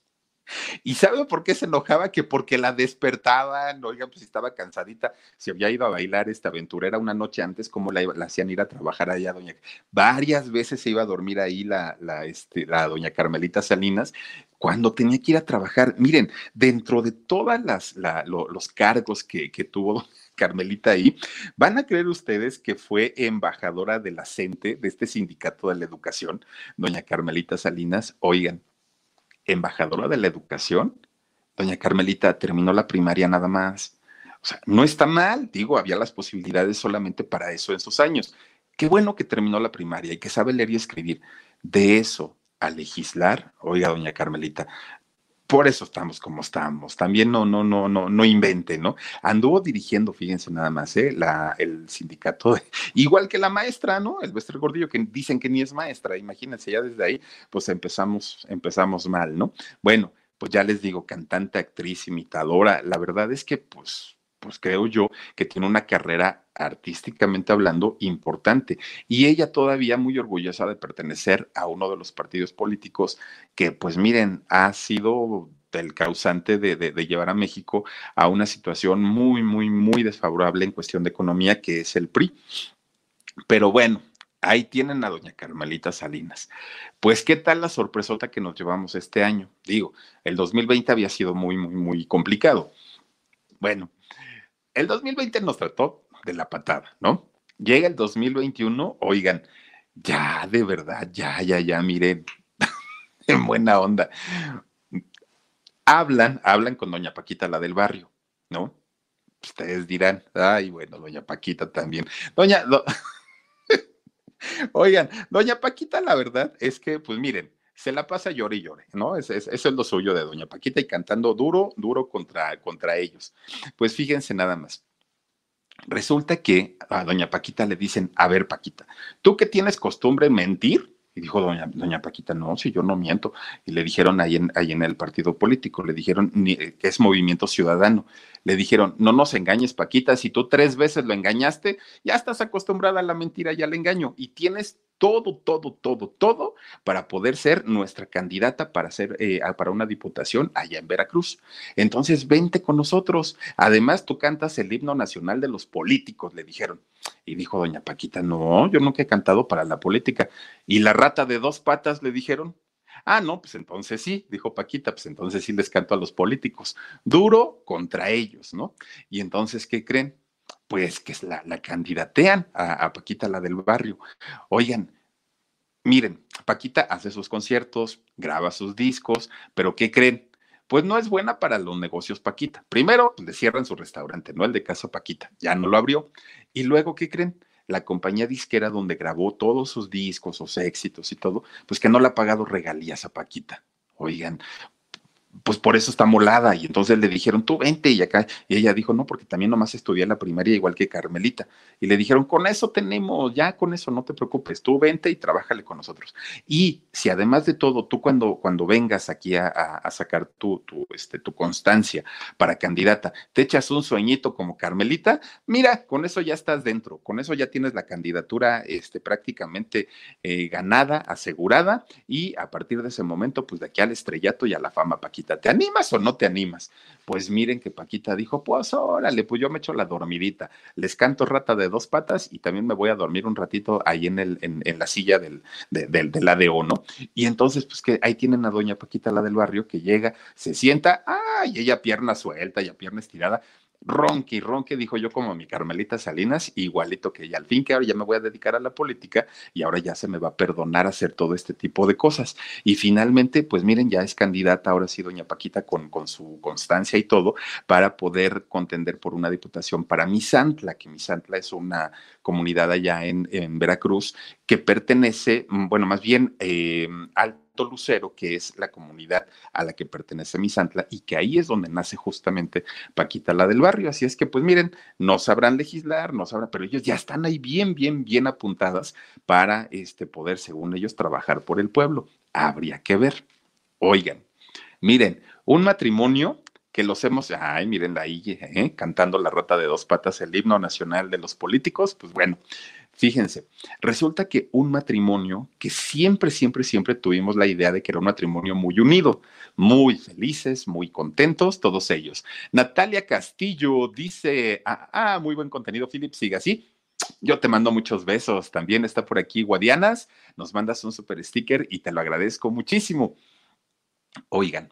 ¿Y sabe por qué se enojaba? Que porque la despertaban, oigan, pues estaba cansadita, si había ido a bailar esta aventurera una noche antes, ¿cómo la, hacían ir a trabajar allá, doña? Varias veces se iba a dormir ahí la, la, este, la doña Carmelita Salinas cuando tenía que ir a trabajar. Miren, dentro de todas las los cargos que, que tuvo Carmelita ahí, ¿van a creer ustedes que fue embajadora de la CENTE, de este sindicato de la educación, doña Carmelita Salinas? Oigan, embajadora de la educación, doña Carmelita terminó la primaria nada más. O sea, no está mal, digo, había las posibilidades solamente para eso en sus años. Qué bueno que terminó la primaria y que sabe leer y escribir. De eso a legislar, oiga, doña Carmelita, por eso estamos como estamos. También no, no, no, no, no invente, ¿no? Anduvo dirigiendo, fíjense nada más, ¿eh? La, el sindicato, igual que la maestra, ¿no? El Bester Gordillo, que dicen que ni es maestra, imagínense, ya desde ahí, pues empezamos, empezamos mal, ¿no? Bueno, pues ya les digo, cantante, actriz, imitadora, la verdad es que, pues, pues creo yo que tiene una carrera artísticamente hablando importante. Y ella todavía muy orgullosa de pertenecer a uno de los partidos políticos que, pues miren, ha sido el causante de, llevar a México a una situación muy, muy, muy desfavorable en cuestión de economía, que es el PRI. Pero bueno, ahí tienen a doña Carmelita Salinas. Pues, ¿qué tal la sorpresota que nos llevamos este año? Digo, el 2020 había sido muy, muy, muy complicado. Bueno, el 2020 nos trató de la patada, ¿no? Llega el 2021, oigan, ya de verdad, ya, ya, ya, miren, en buena onda. Hablan, hablan con doña Paquita, la del barrio, ¿no? Ustedes dirán, ay, bueno, doña Paquita también. Doña, oigan, doña Paquita, la verdad es que, pues miren, se la pasa llore y llore, ¿no? Eso es, lo suyo de Doña Paquita y cantando duro, duro contra, contra ellos. Pues fíjense nada más. Resulta que a Doña Paquita le dicen, a ver, Paquita, ¿tú que tienes costumbre mentir? Y dijo doña, doña Paquita, no, si yo no miento. Y le dijeron ahí en, ahí en el partido político, le dijeron que es movimiento ciudadano. Le dijeron, no nos engañes, Paquita, si tú tres veces lo engañaste, ya estás acostumbrada a la mentira y al engaño y tienes todo, todo, todo, todo para poder ser nuestra candidata para ser eh, para una diputación allá en Veracruz. Entonces, vente con nosotros. Además, tú cantas el himno nacional de los políticos, le dijeron. Y dijo doña Paquita, no, yo nunca he cantado para la política. Y la rata de dos patas le dijeron, Ah, no, pues entonces sí, dijo Paquita, pues entonces sí les canto a los políticos. Duro contra ellos, ¿no? Y entonces, ¿qué creen? pues que la, la candidatean a, Paquita, la del barrio. Oigan, miren, Paquita hace sus conciertos, graba sus discos, pero ¿qué creen? Pues no es buena para los negocios Paquita. Primero, le cierran su restaurante, no el de Casa Paquita, ya no lo abrió. Y luego, ¿qué creen? La compañía disquera donde grabó todos sus discos, sus éxitos y todo, pues que no le ha pagado regalías a Paquita. Oigan, pues por eso está molada. Y entonces le dijeron, tú vente y acá. Y ella dijo, no, porque también nomás estudié la primaria igual que Carmelita. Y le dijeron, con eso tenemos, ya con eso no te preocupes, tú vente y trabájale con nosotros. Y si además de todo, tú cuando, cuando vengas aquí a, a, sacar tu, tu, este, tu constancia para candidata, te echas un sueñito como Carmelita, mira, con eso ya estás dentro, con eso ya tienes la candidatura este, prácticamente eh, ganada, asegurada. Y a partir de ese momento, pues de aquí al estrellato y a la fama, Paquita. ¿Te animas o no te animas? Pues miren que Paquita dijo, pues órale, pues yo me echo la dormidita, les canto rata de dos patas y también me voy a dormir un ratito ahí en, el, en, la silla del, del, del ADO, ¿no? Y entonces, pues que ahí tienen a doña Paquita, la del barrio, que llega, se sienta, ay, ella pierna suelta, ya pierna estirada, ronque y ronque, dijo yo como mi Carmelita Salinas, igualito que ella. Al fin que ahora ya me voy a dedicar a la política y ahora ya se me va a perdonar hacer todo este tipo de cosas. Y finalmente, pues miren, ya es candidata, ahora sí, doña Paquita, con, con su constancia y todo, para poder contender por una diputación para Misantla, que Misantla es una comunidad allá en, en Veracruz que pertenece, mm, bueno, más bien eh, al Lucero, que es la comunidad a la que pertenece Misantla y que ahí es donde nace justamente Paquita la del barrio. Así es que, pues miren, no sabrán legislar, no sabrán, pero ellos ya están ahí bien, bien, bien apuntadas para este, poder, según ellos, trabajar por el pueblo. Habría que ver. Oigan, miren, un matrimonio que los hemos, ay, miren ahí, ¿eh? cantando la rata de dos patas, el himno nacional de los políticos, pues bueno, Fíjense, resulta que un matrimonio que siempre, siempre, siempre tuvimos la idea de que era un matrimonio muy unido, muy felices, muy contentos, todos ellos. Natalia Castillo dice, ah, ah muy buen contenido, Philip, siga así. Yo te mando muchos besos. También está por aquí Guadianas. Nos mandas un super sticker y te lo agradezco muchísimo. Oigan,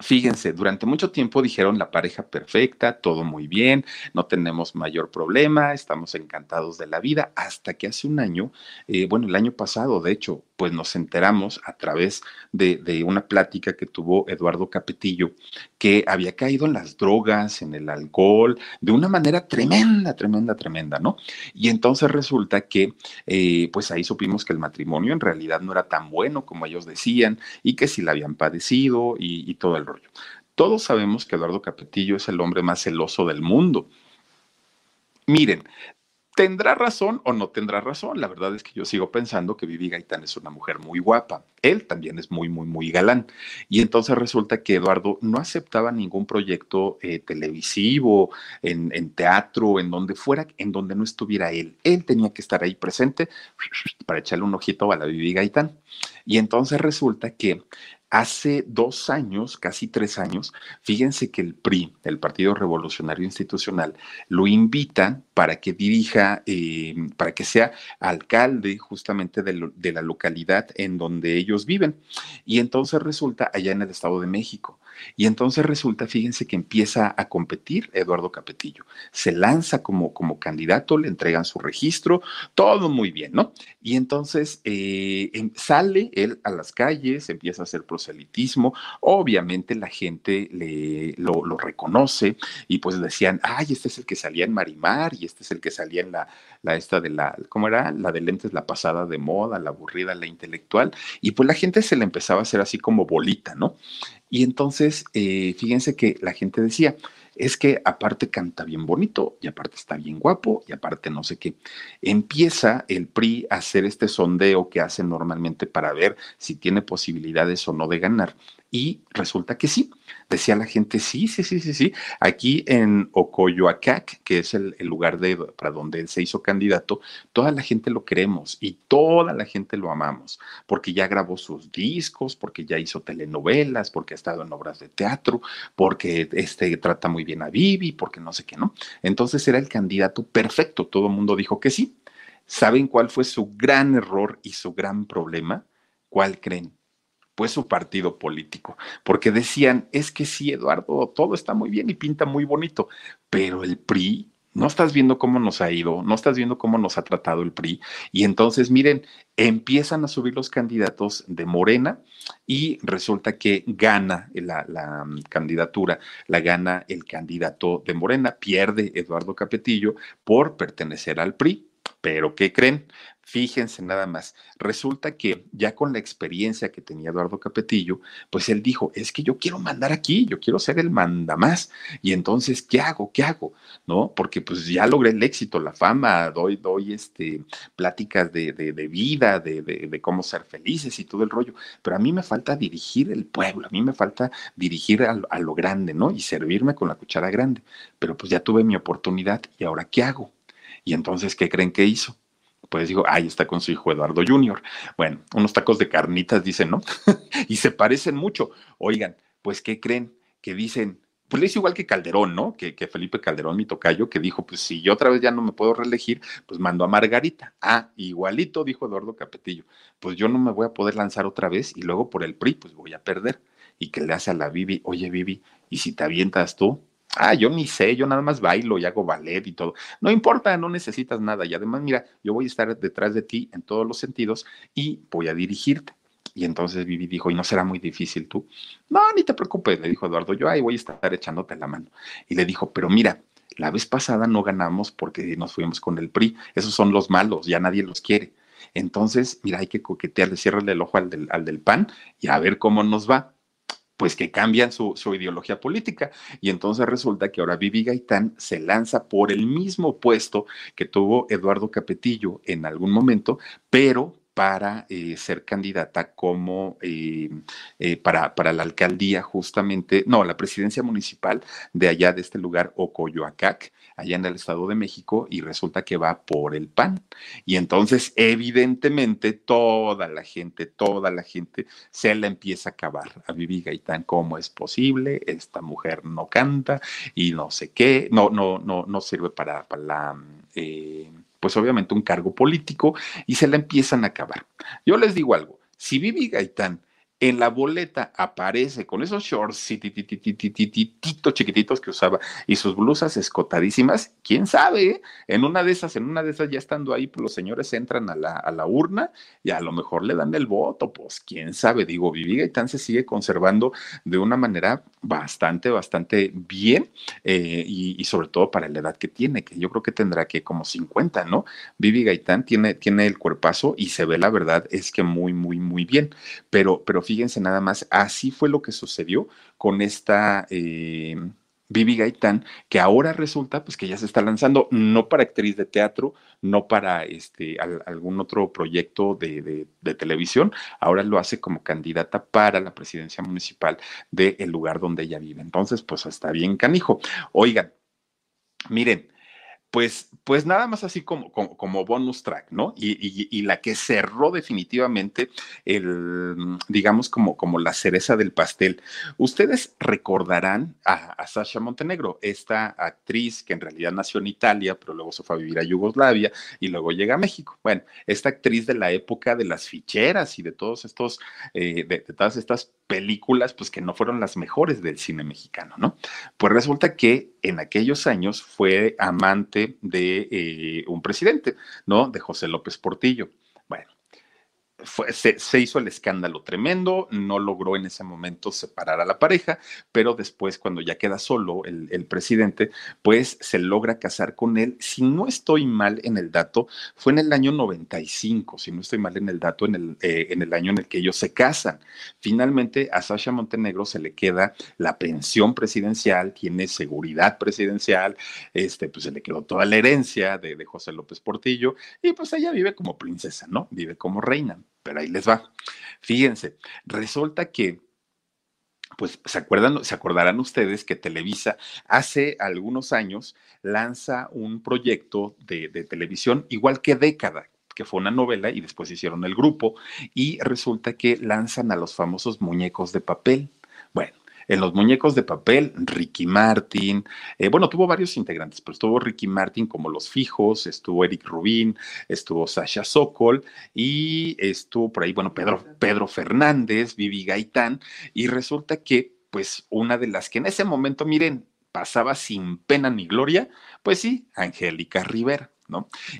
Fíjense, durante mucho tiempo dijeron la pareja perfecta, todo muy bien, no tenemos mayor problema, estamos encantados de la vida, hasta que hace un año, eh, bueno, el año pasado, de hecho, pues nos enteramos a través de, de, una plática que tuvo Eduardo Capetillo, que había caído en las drogas, en el alcohol, de una manera tremenda, tremenda, tremenda, ¿no? Y entonces resulta que, eh, pues ahí supimos que el matrimonio en realidad no era tan bueno como ellos decían y que sí la habían padecido y, y todo el rollo. Todos sabemos que Eduardo Capetillo es el hombre más celoso del mundo. Miren, ¿Tendrá razón o no tendrá razón? La verdad es que yo sigo pensando que Vivi Gaitán es una mujer muy guapa. Él también es muy, muy, muy galán. Y entonces resulta que Eduardo no aceptaba ningún proyecto eh, televisivo, en, en, teatro, en donde fuera, en donde no estuviera él. Él tenía que estar ahí presente para echarle un ojito a la Vivi Gaitán. Y entonces resulta que Hace dos años, casi tres años, fíjense que el PRI, el Partido Revolucionario Institucional, lo invita para que dirija, eh, para que sea alcalde justamente de, la localidad en donde ellos viven. Y entonces resulta allá en el Estado de México. Y entonces resulta, fíjense que empieza a competir Eduardo Capetillo. Se lanza como, como candidato, le entregan su registro, todo muy bien, ¿no? Y entonces eh, em, sale él a las calles, empieza a hacer proselitismo. Obviamente la gente le, lo, lo reconoce y pues decían, ay, este es el que salía en Marimar y este es el que salía en la, la esta de la, ¿cómo era? La de lentes, la pasada de moda, la aburrida, la intelectual. Y pues la gente se le empezaba a hacer así como bolita, ¿no? Y entonces, eh, fíjense que la gente decía, es que aparte canta bien bonito y aparte está bien guapo y aparte no sé qué. Empieza el PRI a hacer este sondeo que hace normalmente para ver si tiene posibilidades o no de ganar. Y resulta que sí. Decía la gente, sí, sí, sí, sí, sí. Aquí en Ocoyoacac, que es el, lugar de, para donde él se hizo candidato, toda la gente lo queremos y toda la gente lo amamos, porque ya grabó sus discos, porque ya hizo telenovelas, porque ha estado en obras de teatro, porque este, trata muy bien a Vivi, porque no sé qué, ¿no? Entonces era el candidato perfecto. Todo el mundo dijo que sí. ¿Saben cuál fue su gran error y su gran problema? ¿Cuál creen? Pues su partido político, porque decían, es que sí, Eduardo, todo está muy bien y pinta muy bonito, pero el PRI, no estás viendo cómo nos ha ido, no estás viendo cómo nos ha tratado el PRI, y entonces miren, empiezan a subir los candidatos de Morena y resulta que gana la, la candidatura, la gana el candidato de Morena, pierde Eduardo Capetillo por pertenecer al PRI, pero ¿qué creen? Fíjense nada más, resulta que ya con la experiencia que tenía Eduardo Capetillo, pues él dijo, es que yo quiero mandar aquí, yo quiero ser el mandamás. Y entonces, ¿qué hago? ¿Qué hago? ¿No? Porque pues ya logré el éxito, la fama, doy, doy este, pláticas de, de, vida, de, de, cómo ser felices y todo el rollo. Pero a mí me falta dirigir el pueblo, a mí me falta dirigir a, a lo grande, ¿no? Y servirme con la cuchara grande. Pero pues ya tuve mi oportunidad y ahora, ¿qué hago? Y entonces, ¿qué creen que hizo? Pues dijo, ahí está con su hijo Eduardo Junior. Bueno, unos tacos de carnitas, dicen, ¿no? y se parecen mucho. Oigan, pues, ¿qué creen? Que dicen, pues le hizo igual que Calderón, ¿no? Que, que, Felipe Calderón, mi tocayo, que dijo, pues si yo otra vez ya no me puedo reelegir, pues mando a Margarita. Ah, igualito, dijo Eduardo Capetillo, pues yo no me voy a poder lanzar otra vez y luego por el PRI, pues voy a perder. Y que le hace a la Bibi, oye Bibi, ¿y si te avientas tú? Ah, yo ni sé, yo nada más bailo y hago ballet y todo. No importa, no necesitas nada. Y además, mira, yo voy a estar detrás de ti en todos los sentidos y voy a dirigirte. Y entonces Vivi dijo, ¿y no será muy difícil tú? No, ni te preocupes, le dijo Eduardo, yo ahí voy a estar echándote la mano. Y le dijo, pero mira, la vez pasada no ganamos porque nos fuimos con el PRI, esos son los malos, ya nadie los quiere. Entonces, mira, hay que coquetearle, ciérrale el ojo al del, al del PAN y a ver cómo nos va pues que cambian su, ideología política. Y entonces resulta que ahora Vivi Gaitán se lanza por el mismo puesto que tuvo Eduardo Capetillo en algún momento, pero para eh, ser candidata como eh, eh, para, para la alcaldía justamente, no, la presidencia municipal de allá de este lugar, Ocoyoacac, allá en el Estado de México, y resulta que va por el PAN. Y entonces, evidentemente, toda la gente, toda la gente se la empieza a acabar a Vivi Gaitán. ¿Cómo es posible? Esta mujer no canta y no sé qué, no, no, no, no sirve para, para la pues obviamente un cargo político y se la empiezan a acabar. Yo les digo algo, si Vivi Gaitán en la boleta aparece con esos shorts chiquititos que usaba y sus blusas escotadísimas, quién sabe, en una de esas, en una de esas ya estando ahí, pues los señores entran a la, a la urna y a lo mejor le dan el voto, pues quién sabe, digo, Vivi Gaitán se sigue conservando de una manera bastante, bastante bien eh, y, y, sobre todo para la edad que tiene, que yo creo que tendrá que como 50, ¿no? Vivi Gaitán tiene, tiene el cuerpazo y se ve la verdad es que muy, muy, muy bien, pero, pero fíjense nada más, así fue lo que sucedió con esta... Eh, Vivi Gaitán, que ahora resulta pues que ya se está lanzando no para actriz de teatro, no para este algún otro proyecto de, televisión, ahora lo hace como candidata para la presidencia municipal del lugar donde ella vive. Entonces, pues está bien canijo. Oigan, miren, pues, pues nada más así como, como, bonus track, ¿no? Y, la que cerró definitivamente el, digamos, como, como la cereza del pastel. Ustedes recordarán a, Sasha Montenegro, esta actriz que en realidad nació en Italia, pero luego se fue a vivir a Yugoslavia y luego llega a México. Bueno, esta actriz de la época de las ficheras y de todos estos, eh, de todas estas películas, pues que no fueron las mejores del cine mexicano, ¿no? Pues resulta que en aquellos años fue amante de eh, un presidente, ¿no? De José López Portillo. Bueno, se, hizo el escándalo tremendo, no logró en ese momento separar a la pareja, pero después cuando ya queda solo el, presidente, pues se logra casar con él. Si no estoy mal en el dato, fue en el año 95, si no estoy mal en el dato, en el, eh, en el año en el que ellos se casan. Finalmente a Sasha Montenegro se le queda la pensión presidencial, tiene seguridad presidencial, este, pues se le quedó toda la herencia de, de José López Portillo y pues ella vive como princesa, ¿no? Vive como reina pero ahí les va. Fíjense, resulta que pues se acuerdan, se acordarán ustedes que Televisa hace algunos años lanza un proyecto de, de, televisión igual que Década, que fue una novela y después hicieron el grupo y resulta que lanzan a los famosos muñecos de papel. En los muñecos de papel, Ricky Martin, eh, bueno, tuvo varios integrantes, pero estuvo Ricky Martin como los fijos, estuvo Eric Rubin, estuvo Sasha Sokol y estuvo por ahí, bueno, Pedro, Pedro Fernández, Vivi Gaitán, y resulta que, pues, una de las que en ese momento, miren, pasaba sin pena ni gloria, pues sí, Angélica Rivera.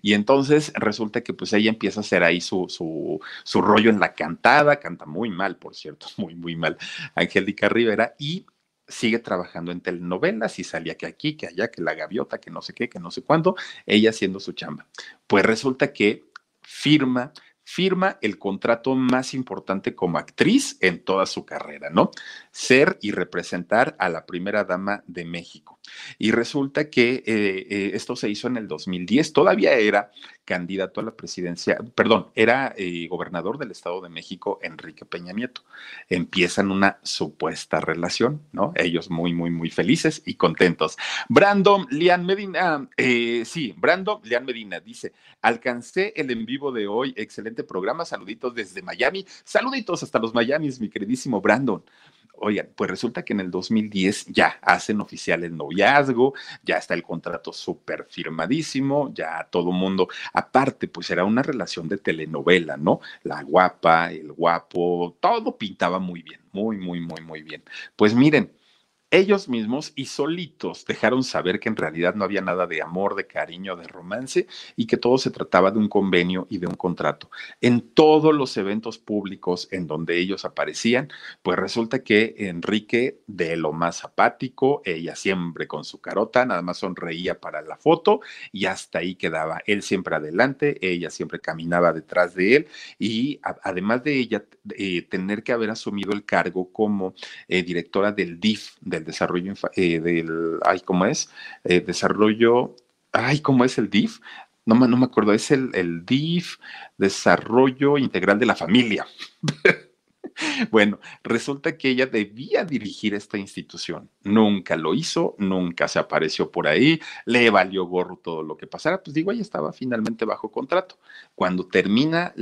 Y entonces resulta que pues ella empieza a hacer ahí su, su, su rollo en la cantada, canta muy mal, por cierto, muy, muy mal, Angélica Rivera, y sigue trabajando en telenovelas y salía que aquí, que allá, que la gaviota, que no sé qué, que no sé cuándo, ella haciendo su chamba. Pues resulta que firma firma el contrato más importante como actriz en toda su carrera, ¿no? Ser y representar a la primera dama de México. Y resulta que eh, eh, esto se hizo en el 2010, todavía era candidato a la presidencia, perdón, era eh, gobernador del Estado de México, Enrique Peña Nieto. Empiezan una supuesta relación, ¿no? Ellos muy, muy, muy felices y contentos. Brandon Lian Medina, sí, Brandon Lian Medina dice, alcancé el en vivo de hoy, excelente programa, saluditos desde Miami, saluditos hasta los Miamis, mi queridísimo Brandon. Oigan, pues resulta que en el 2010 ya hacen oficial el noviazgo, ya está el contrato súper firmadísimo, ya todo mundo, aparte, pues era una relación de telenovela, ¿no? La guapa, el guapo, todo pintaba muy bien, muy, muy, muy, muy bien. Pues miren, ellos mismos y solitos dejaron saber que en realidad no había nada de amor, de cariño, de romance y que todo se trataba de un convenio y de un contrato. En todos los eventos públicos en donde ellos aparecían, pues resulta que Enrique de lo más apático, ella siempre con su carota, nada más sonreía para la foto y hasta ahí quedaba. Él siempre adelante, ella siempre caminaba detrás de él y además de ella eh, tener que haber asumido el cargo como eh, directora del DIF, desarrollo, eh, del, ay, ¿cómo es? Eh, desarrollo, ay, ¿cómo es el DIF? No, no me acuerdo, es el, el DIF, Desarrollo Integral de la Familia. Bueno, resulta que ella debía dirigir esta institución. Nunca lo hizo, nunca se apareció por ahí, le valió gorro todo lo que pasara. Pues digo, ella estaba finalmente bajo contrato. Cuando termina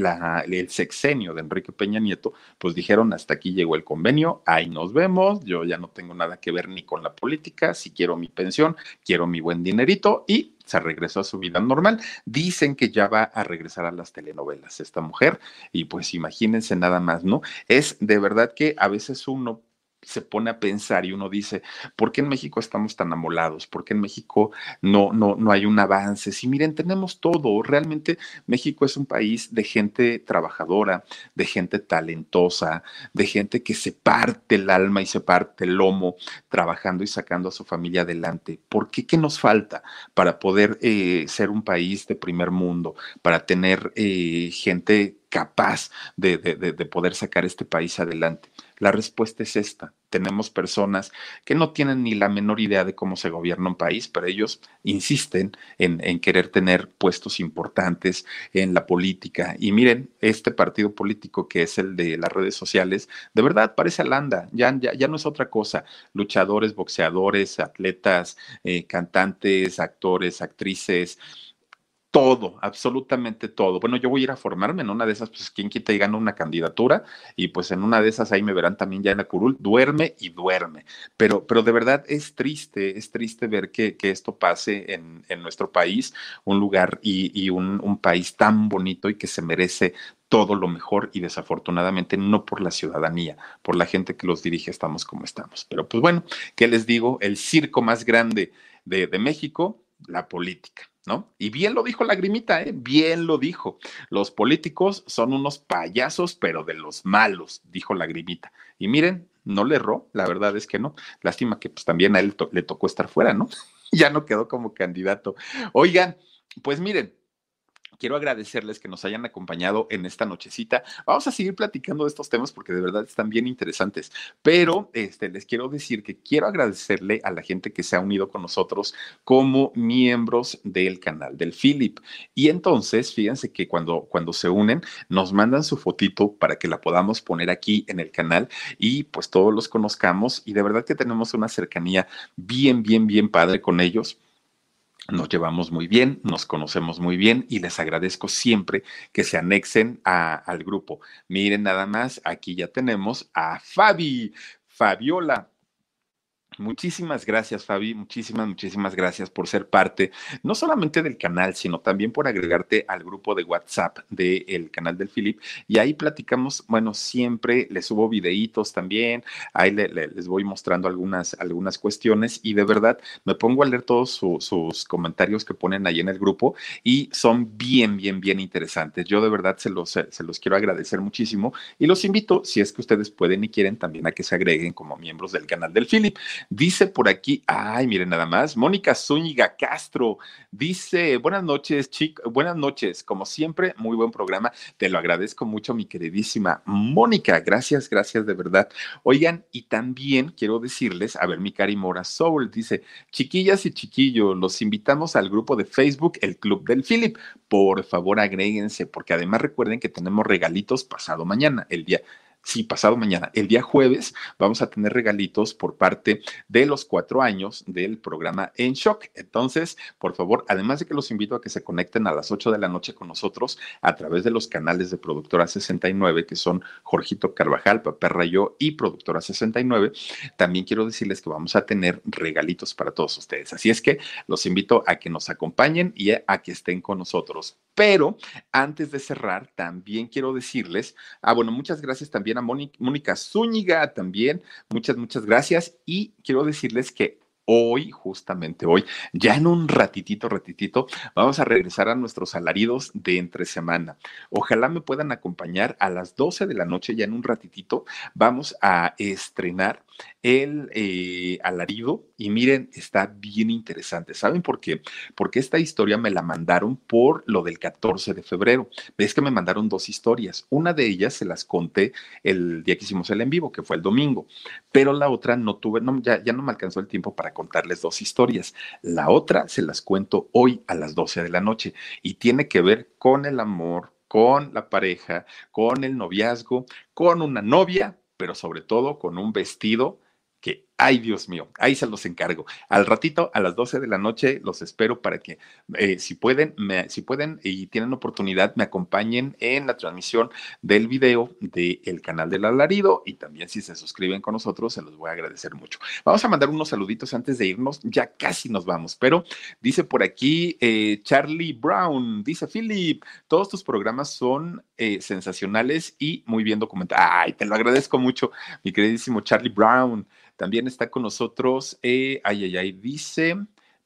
el sexenio de Enrique Peña Nieto, pues dijeron, hasta aquí llegó el convenio, ahí nos vemos, yo ya no tengo nada que ver ni con la política, si quiero mi pensión, quiero mi buen dinerito y se regresó a su vida normal. Dicen que ya va a regresar a las telenovelas esta mujer y pues imagínense nada más, ¿no? Es de verdad que a veces uno se pone a pensar y uno dice, ¿por qué en México estamos tan amolados? ¿Por qué en México no, no, no hay un avance? Si miren, tenemos todo. Realmente México es un país de gente trabajadora, de gente talentosa, de gente que se parte el alma y se parte el lomo trabajando y sacando a su familia adelante. ¿Por qué? ¿Qué nos falta para poder eh, ser un país de primer mundo, para tener eh, gente capaz de, de, poder sacar este país adelante? La respuesta es esta. Tenemos personas que no tienen ni la menor idea de cómo se gobierna un país, pero ellos insisten en, querer tener puestos importantes en la política. Y miren, este partido político que es el de las redes sociales, de verdad parece Alanda, ya, ya, ya no es otra cosa. Luchadores, boxeadores, atletas, eh, cantantes, actores, actrices, todo, absolutamente todo. Bueno, yo voy a ir a formarme en una de esas, pues quien quita y gana una candidatura y pues en una de esas ahí me verán también ya en la curul, duerme y duerme. Pero, pero de verdad es triste, es triste ver que, que esto pase en, en, nuestro país, un lugar y, y un, un país tan bonito y que se merece todo lo mejor y desafortunadamente no por la ciudadanía, por la gente que los dirige estamos como estamos. Pero pues bueno, ¿qué les digo? El circo más grande de, de México, la política. ¿No? Y bien lo dijo Lagrimita, ¿eh? Bien lo dijo. Los políticos son unos payasos, pero de los malos, dijo Lagrimita. Y miren, no le erró, la verdad es que no. Lástima que pues también a él le tocó estar fuera, ¿no? ya no quedó como candidato. Oigan, pues miren, quiero agradecerles que nos hayan acompañado en esta nochecita. Vamos a seguir platicando de estos temas porque de verdad están bien interesantes, pero este, les quiero decir que quiero agradecerle a la gente que se ha unido con nosotros como miembros del canal del Philip. Y entonces, fíjense que cuando, cuando se unen, nos mandan su fotito para que la podamos poner aquí en el canal y pues todos los conozcamos y de verdad que tenemos una cercanía bien, bien, bien padre con ellos nos llevamos muy bien, nos conocemos muy bien y les agradezco siempre que se anexen al grupo. Miren nada más, aquí ya tenemos a Fabi, Fabiola. Muchísimas gracias, Fabi. Muchísimas, muchísimas gracias por ser parte, no solamente del canal, sino también por agregarte al grupo de WhatsApp del canal del Philip. Y ahí platicamos, bueno, siempre les subo videitos también. Ahí les voy mostrando algunas, algunas cuestiones y de verdad me pongo a leer todos sus comentarios que ponen ahí en el grupo y son bien, bien, bien interesantes. Yo de verdad se los, se los quiero agradecer muchísimo y los invito, si es que ustedes pueden y quieren, también a que se agreguen como miembros del canal del Philip. Dice por aquí, ay, miren nada más, Mónica Zúñiga Castro dice, buenas noches, chic, buenas noches, como siempre, muy buen programa, te lo agradezco mucho, mi queridísima Mónica, gracias, gracias de verdad. Oigan, y también quiero decirles, a ver, mi cari Mora Soul dice, chiquillas y chiquillos, los invitamos al grupo de Facebook, el Club del Philip, por favor agréguense, porque además recuerden que tenemos regalitos pasado mañana, el día sí, pasado mañana, el día jueves, vamos a tener regalitos por parte de los cuatro años del programa En Shock. Entonces, por favor, además de que los invito a que se conecten a las ocho de la noche con nosotros a través de los canales de Productora 69, que son Jorgito Carvajal, Papá Rayo y Productora 69, también quiero decirles que vamos a tener regalitos para todos ustedes. Así es que los invito a que nos acompañen y a que estén con nosotros. Pero antes de cerrar, también quiero decirles, ah, bueno, muchas gracias también a Mónica Zúñiga también. Muchas, muchas gracias. Y quiero decirles que hoy, justamente hoy, ya en un ratitito, ratitito, vamos a regresar a nuestros alaridos de entre semana. Ojalá me puedan acompañar a las 12 de la noche, ya en un ratitito, vamos a estrenar el eh, alarido y miren, está bien interesante. ¿Saben por qué? Porque esta historia me la mandaron por lo del 14 de febrero. Ves que me mandaron dos historias. Una de ellas se las conté el día que hicimos el en vivo, que fue el domingo, pero la otra no tuve, ya no me alcanzó el tiempo para contarles dos historias. La otra se las cuento hoy a las 12 de la noche y tiene que ver con el amor, con la pareja, con el noviazgo, con una novia, pero sobre todo con un vestido Ay, Dios mío, ahí se los encargo. Al ratito, a las 12 de la noche, los espero para que, eh, si pueden, si pueden y tienen oportunidad, me acompañen en la transmisión del video del canal del alarido y también si se suscriben con nosotros, se los voy a agradecer mucho. Vamos a mandar unos saluditos antes de irnos, ya casi nos vamos, pero dice por aquí eh, Charlie Brown, dice Philip, todos tus programas son eh, sensacionales y muy bien documentados. Ay, te lo agradezco mucho, mi queridísimo Charlie Brown. También está con nosotros, eh, ay, ay, ay, dice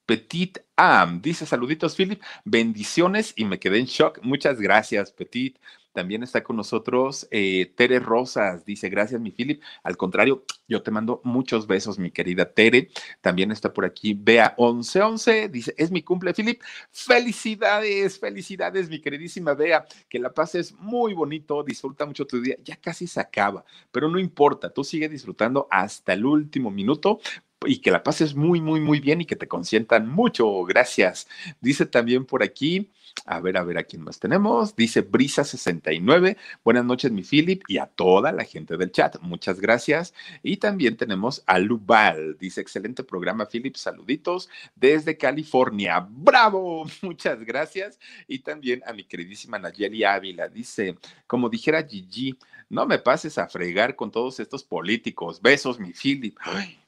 Petit Am, dice saluditos, Philip, bendiciones y me quedé en shock. Muchas gracias, Petit. También está con nosotros eh, Tere Rosas, dice gracias mi Philip. Al contrario, yo te mando muchos besos, mi querida Tere. También está por aquí Bea 1111, dice es mi cumple, Philip. Felicidades, felicidades, mi queridísima Bea. Que la pases muy bonito, disfruta mucho tu día. Ya casi se acaba, pero no importa, tú sigue disfrutando hasta el último minuto y que la pases muy, muy, muy bien y que te consientan mucho. Gracias. Dice también por aquí. A ver, a ver a quién más tenemos. Dice Brisa69. Buenas noches, mi Philip, y a toda la gente del chat. Muchas gracias. Y también tenemos a Lubal. Dice, excelente programa, Philip. Saluditos desde California. ¡Bravo! Muchas gracias. Y también a mi queridísima Nayeli Ávila. Dice, como dijera Gigi, no me pases a fregar con todos estos políticos. Besos, mi Philip.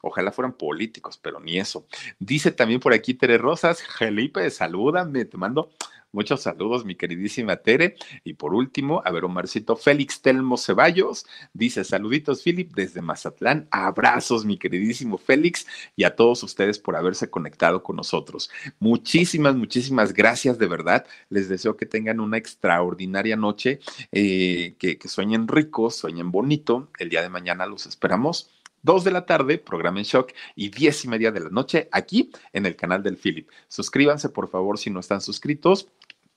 ojalá fueran políticos, pero ni eso. Dice también por aquí Tere Rosas, Felipe, salúdame, te mando Muchos saludos, mi queridísima Tere. Y por último, a ver, Omarcito Félix Telmo Ceballos dice: Saluditos, Philip, desde Mazatlán. Abrazos, mi queridísimo Félix, y a todos ustedes por haberse conectado con nosotros. Muchísimas, muchísimas gracias, de verdad. Les deseo que tengan una extraordinaria noche, eh, que, sueñen ricos, sueñen bonito. El día de mañana los esperamos 2 de la tarde, programa en shock, y 10 y media de la noche aquí en el canal del Philip. Suscríbanse, por favor, si no están suscritos.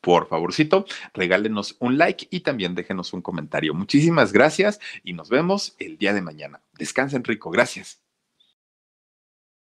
Por favorcito, regálenos un like y también déjenos un comentario. Muchísimas gracias y nos vemos el día de mañana. Descansen rico. Gracias.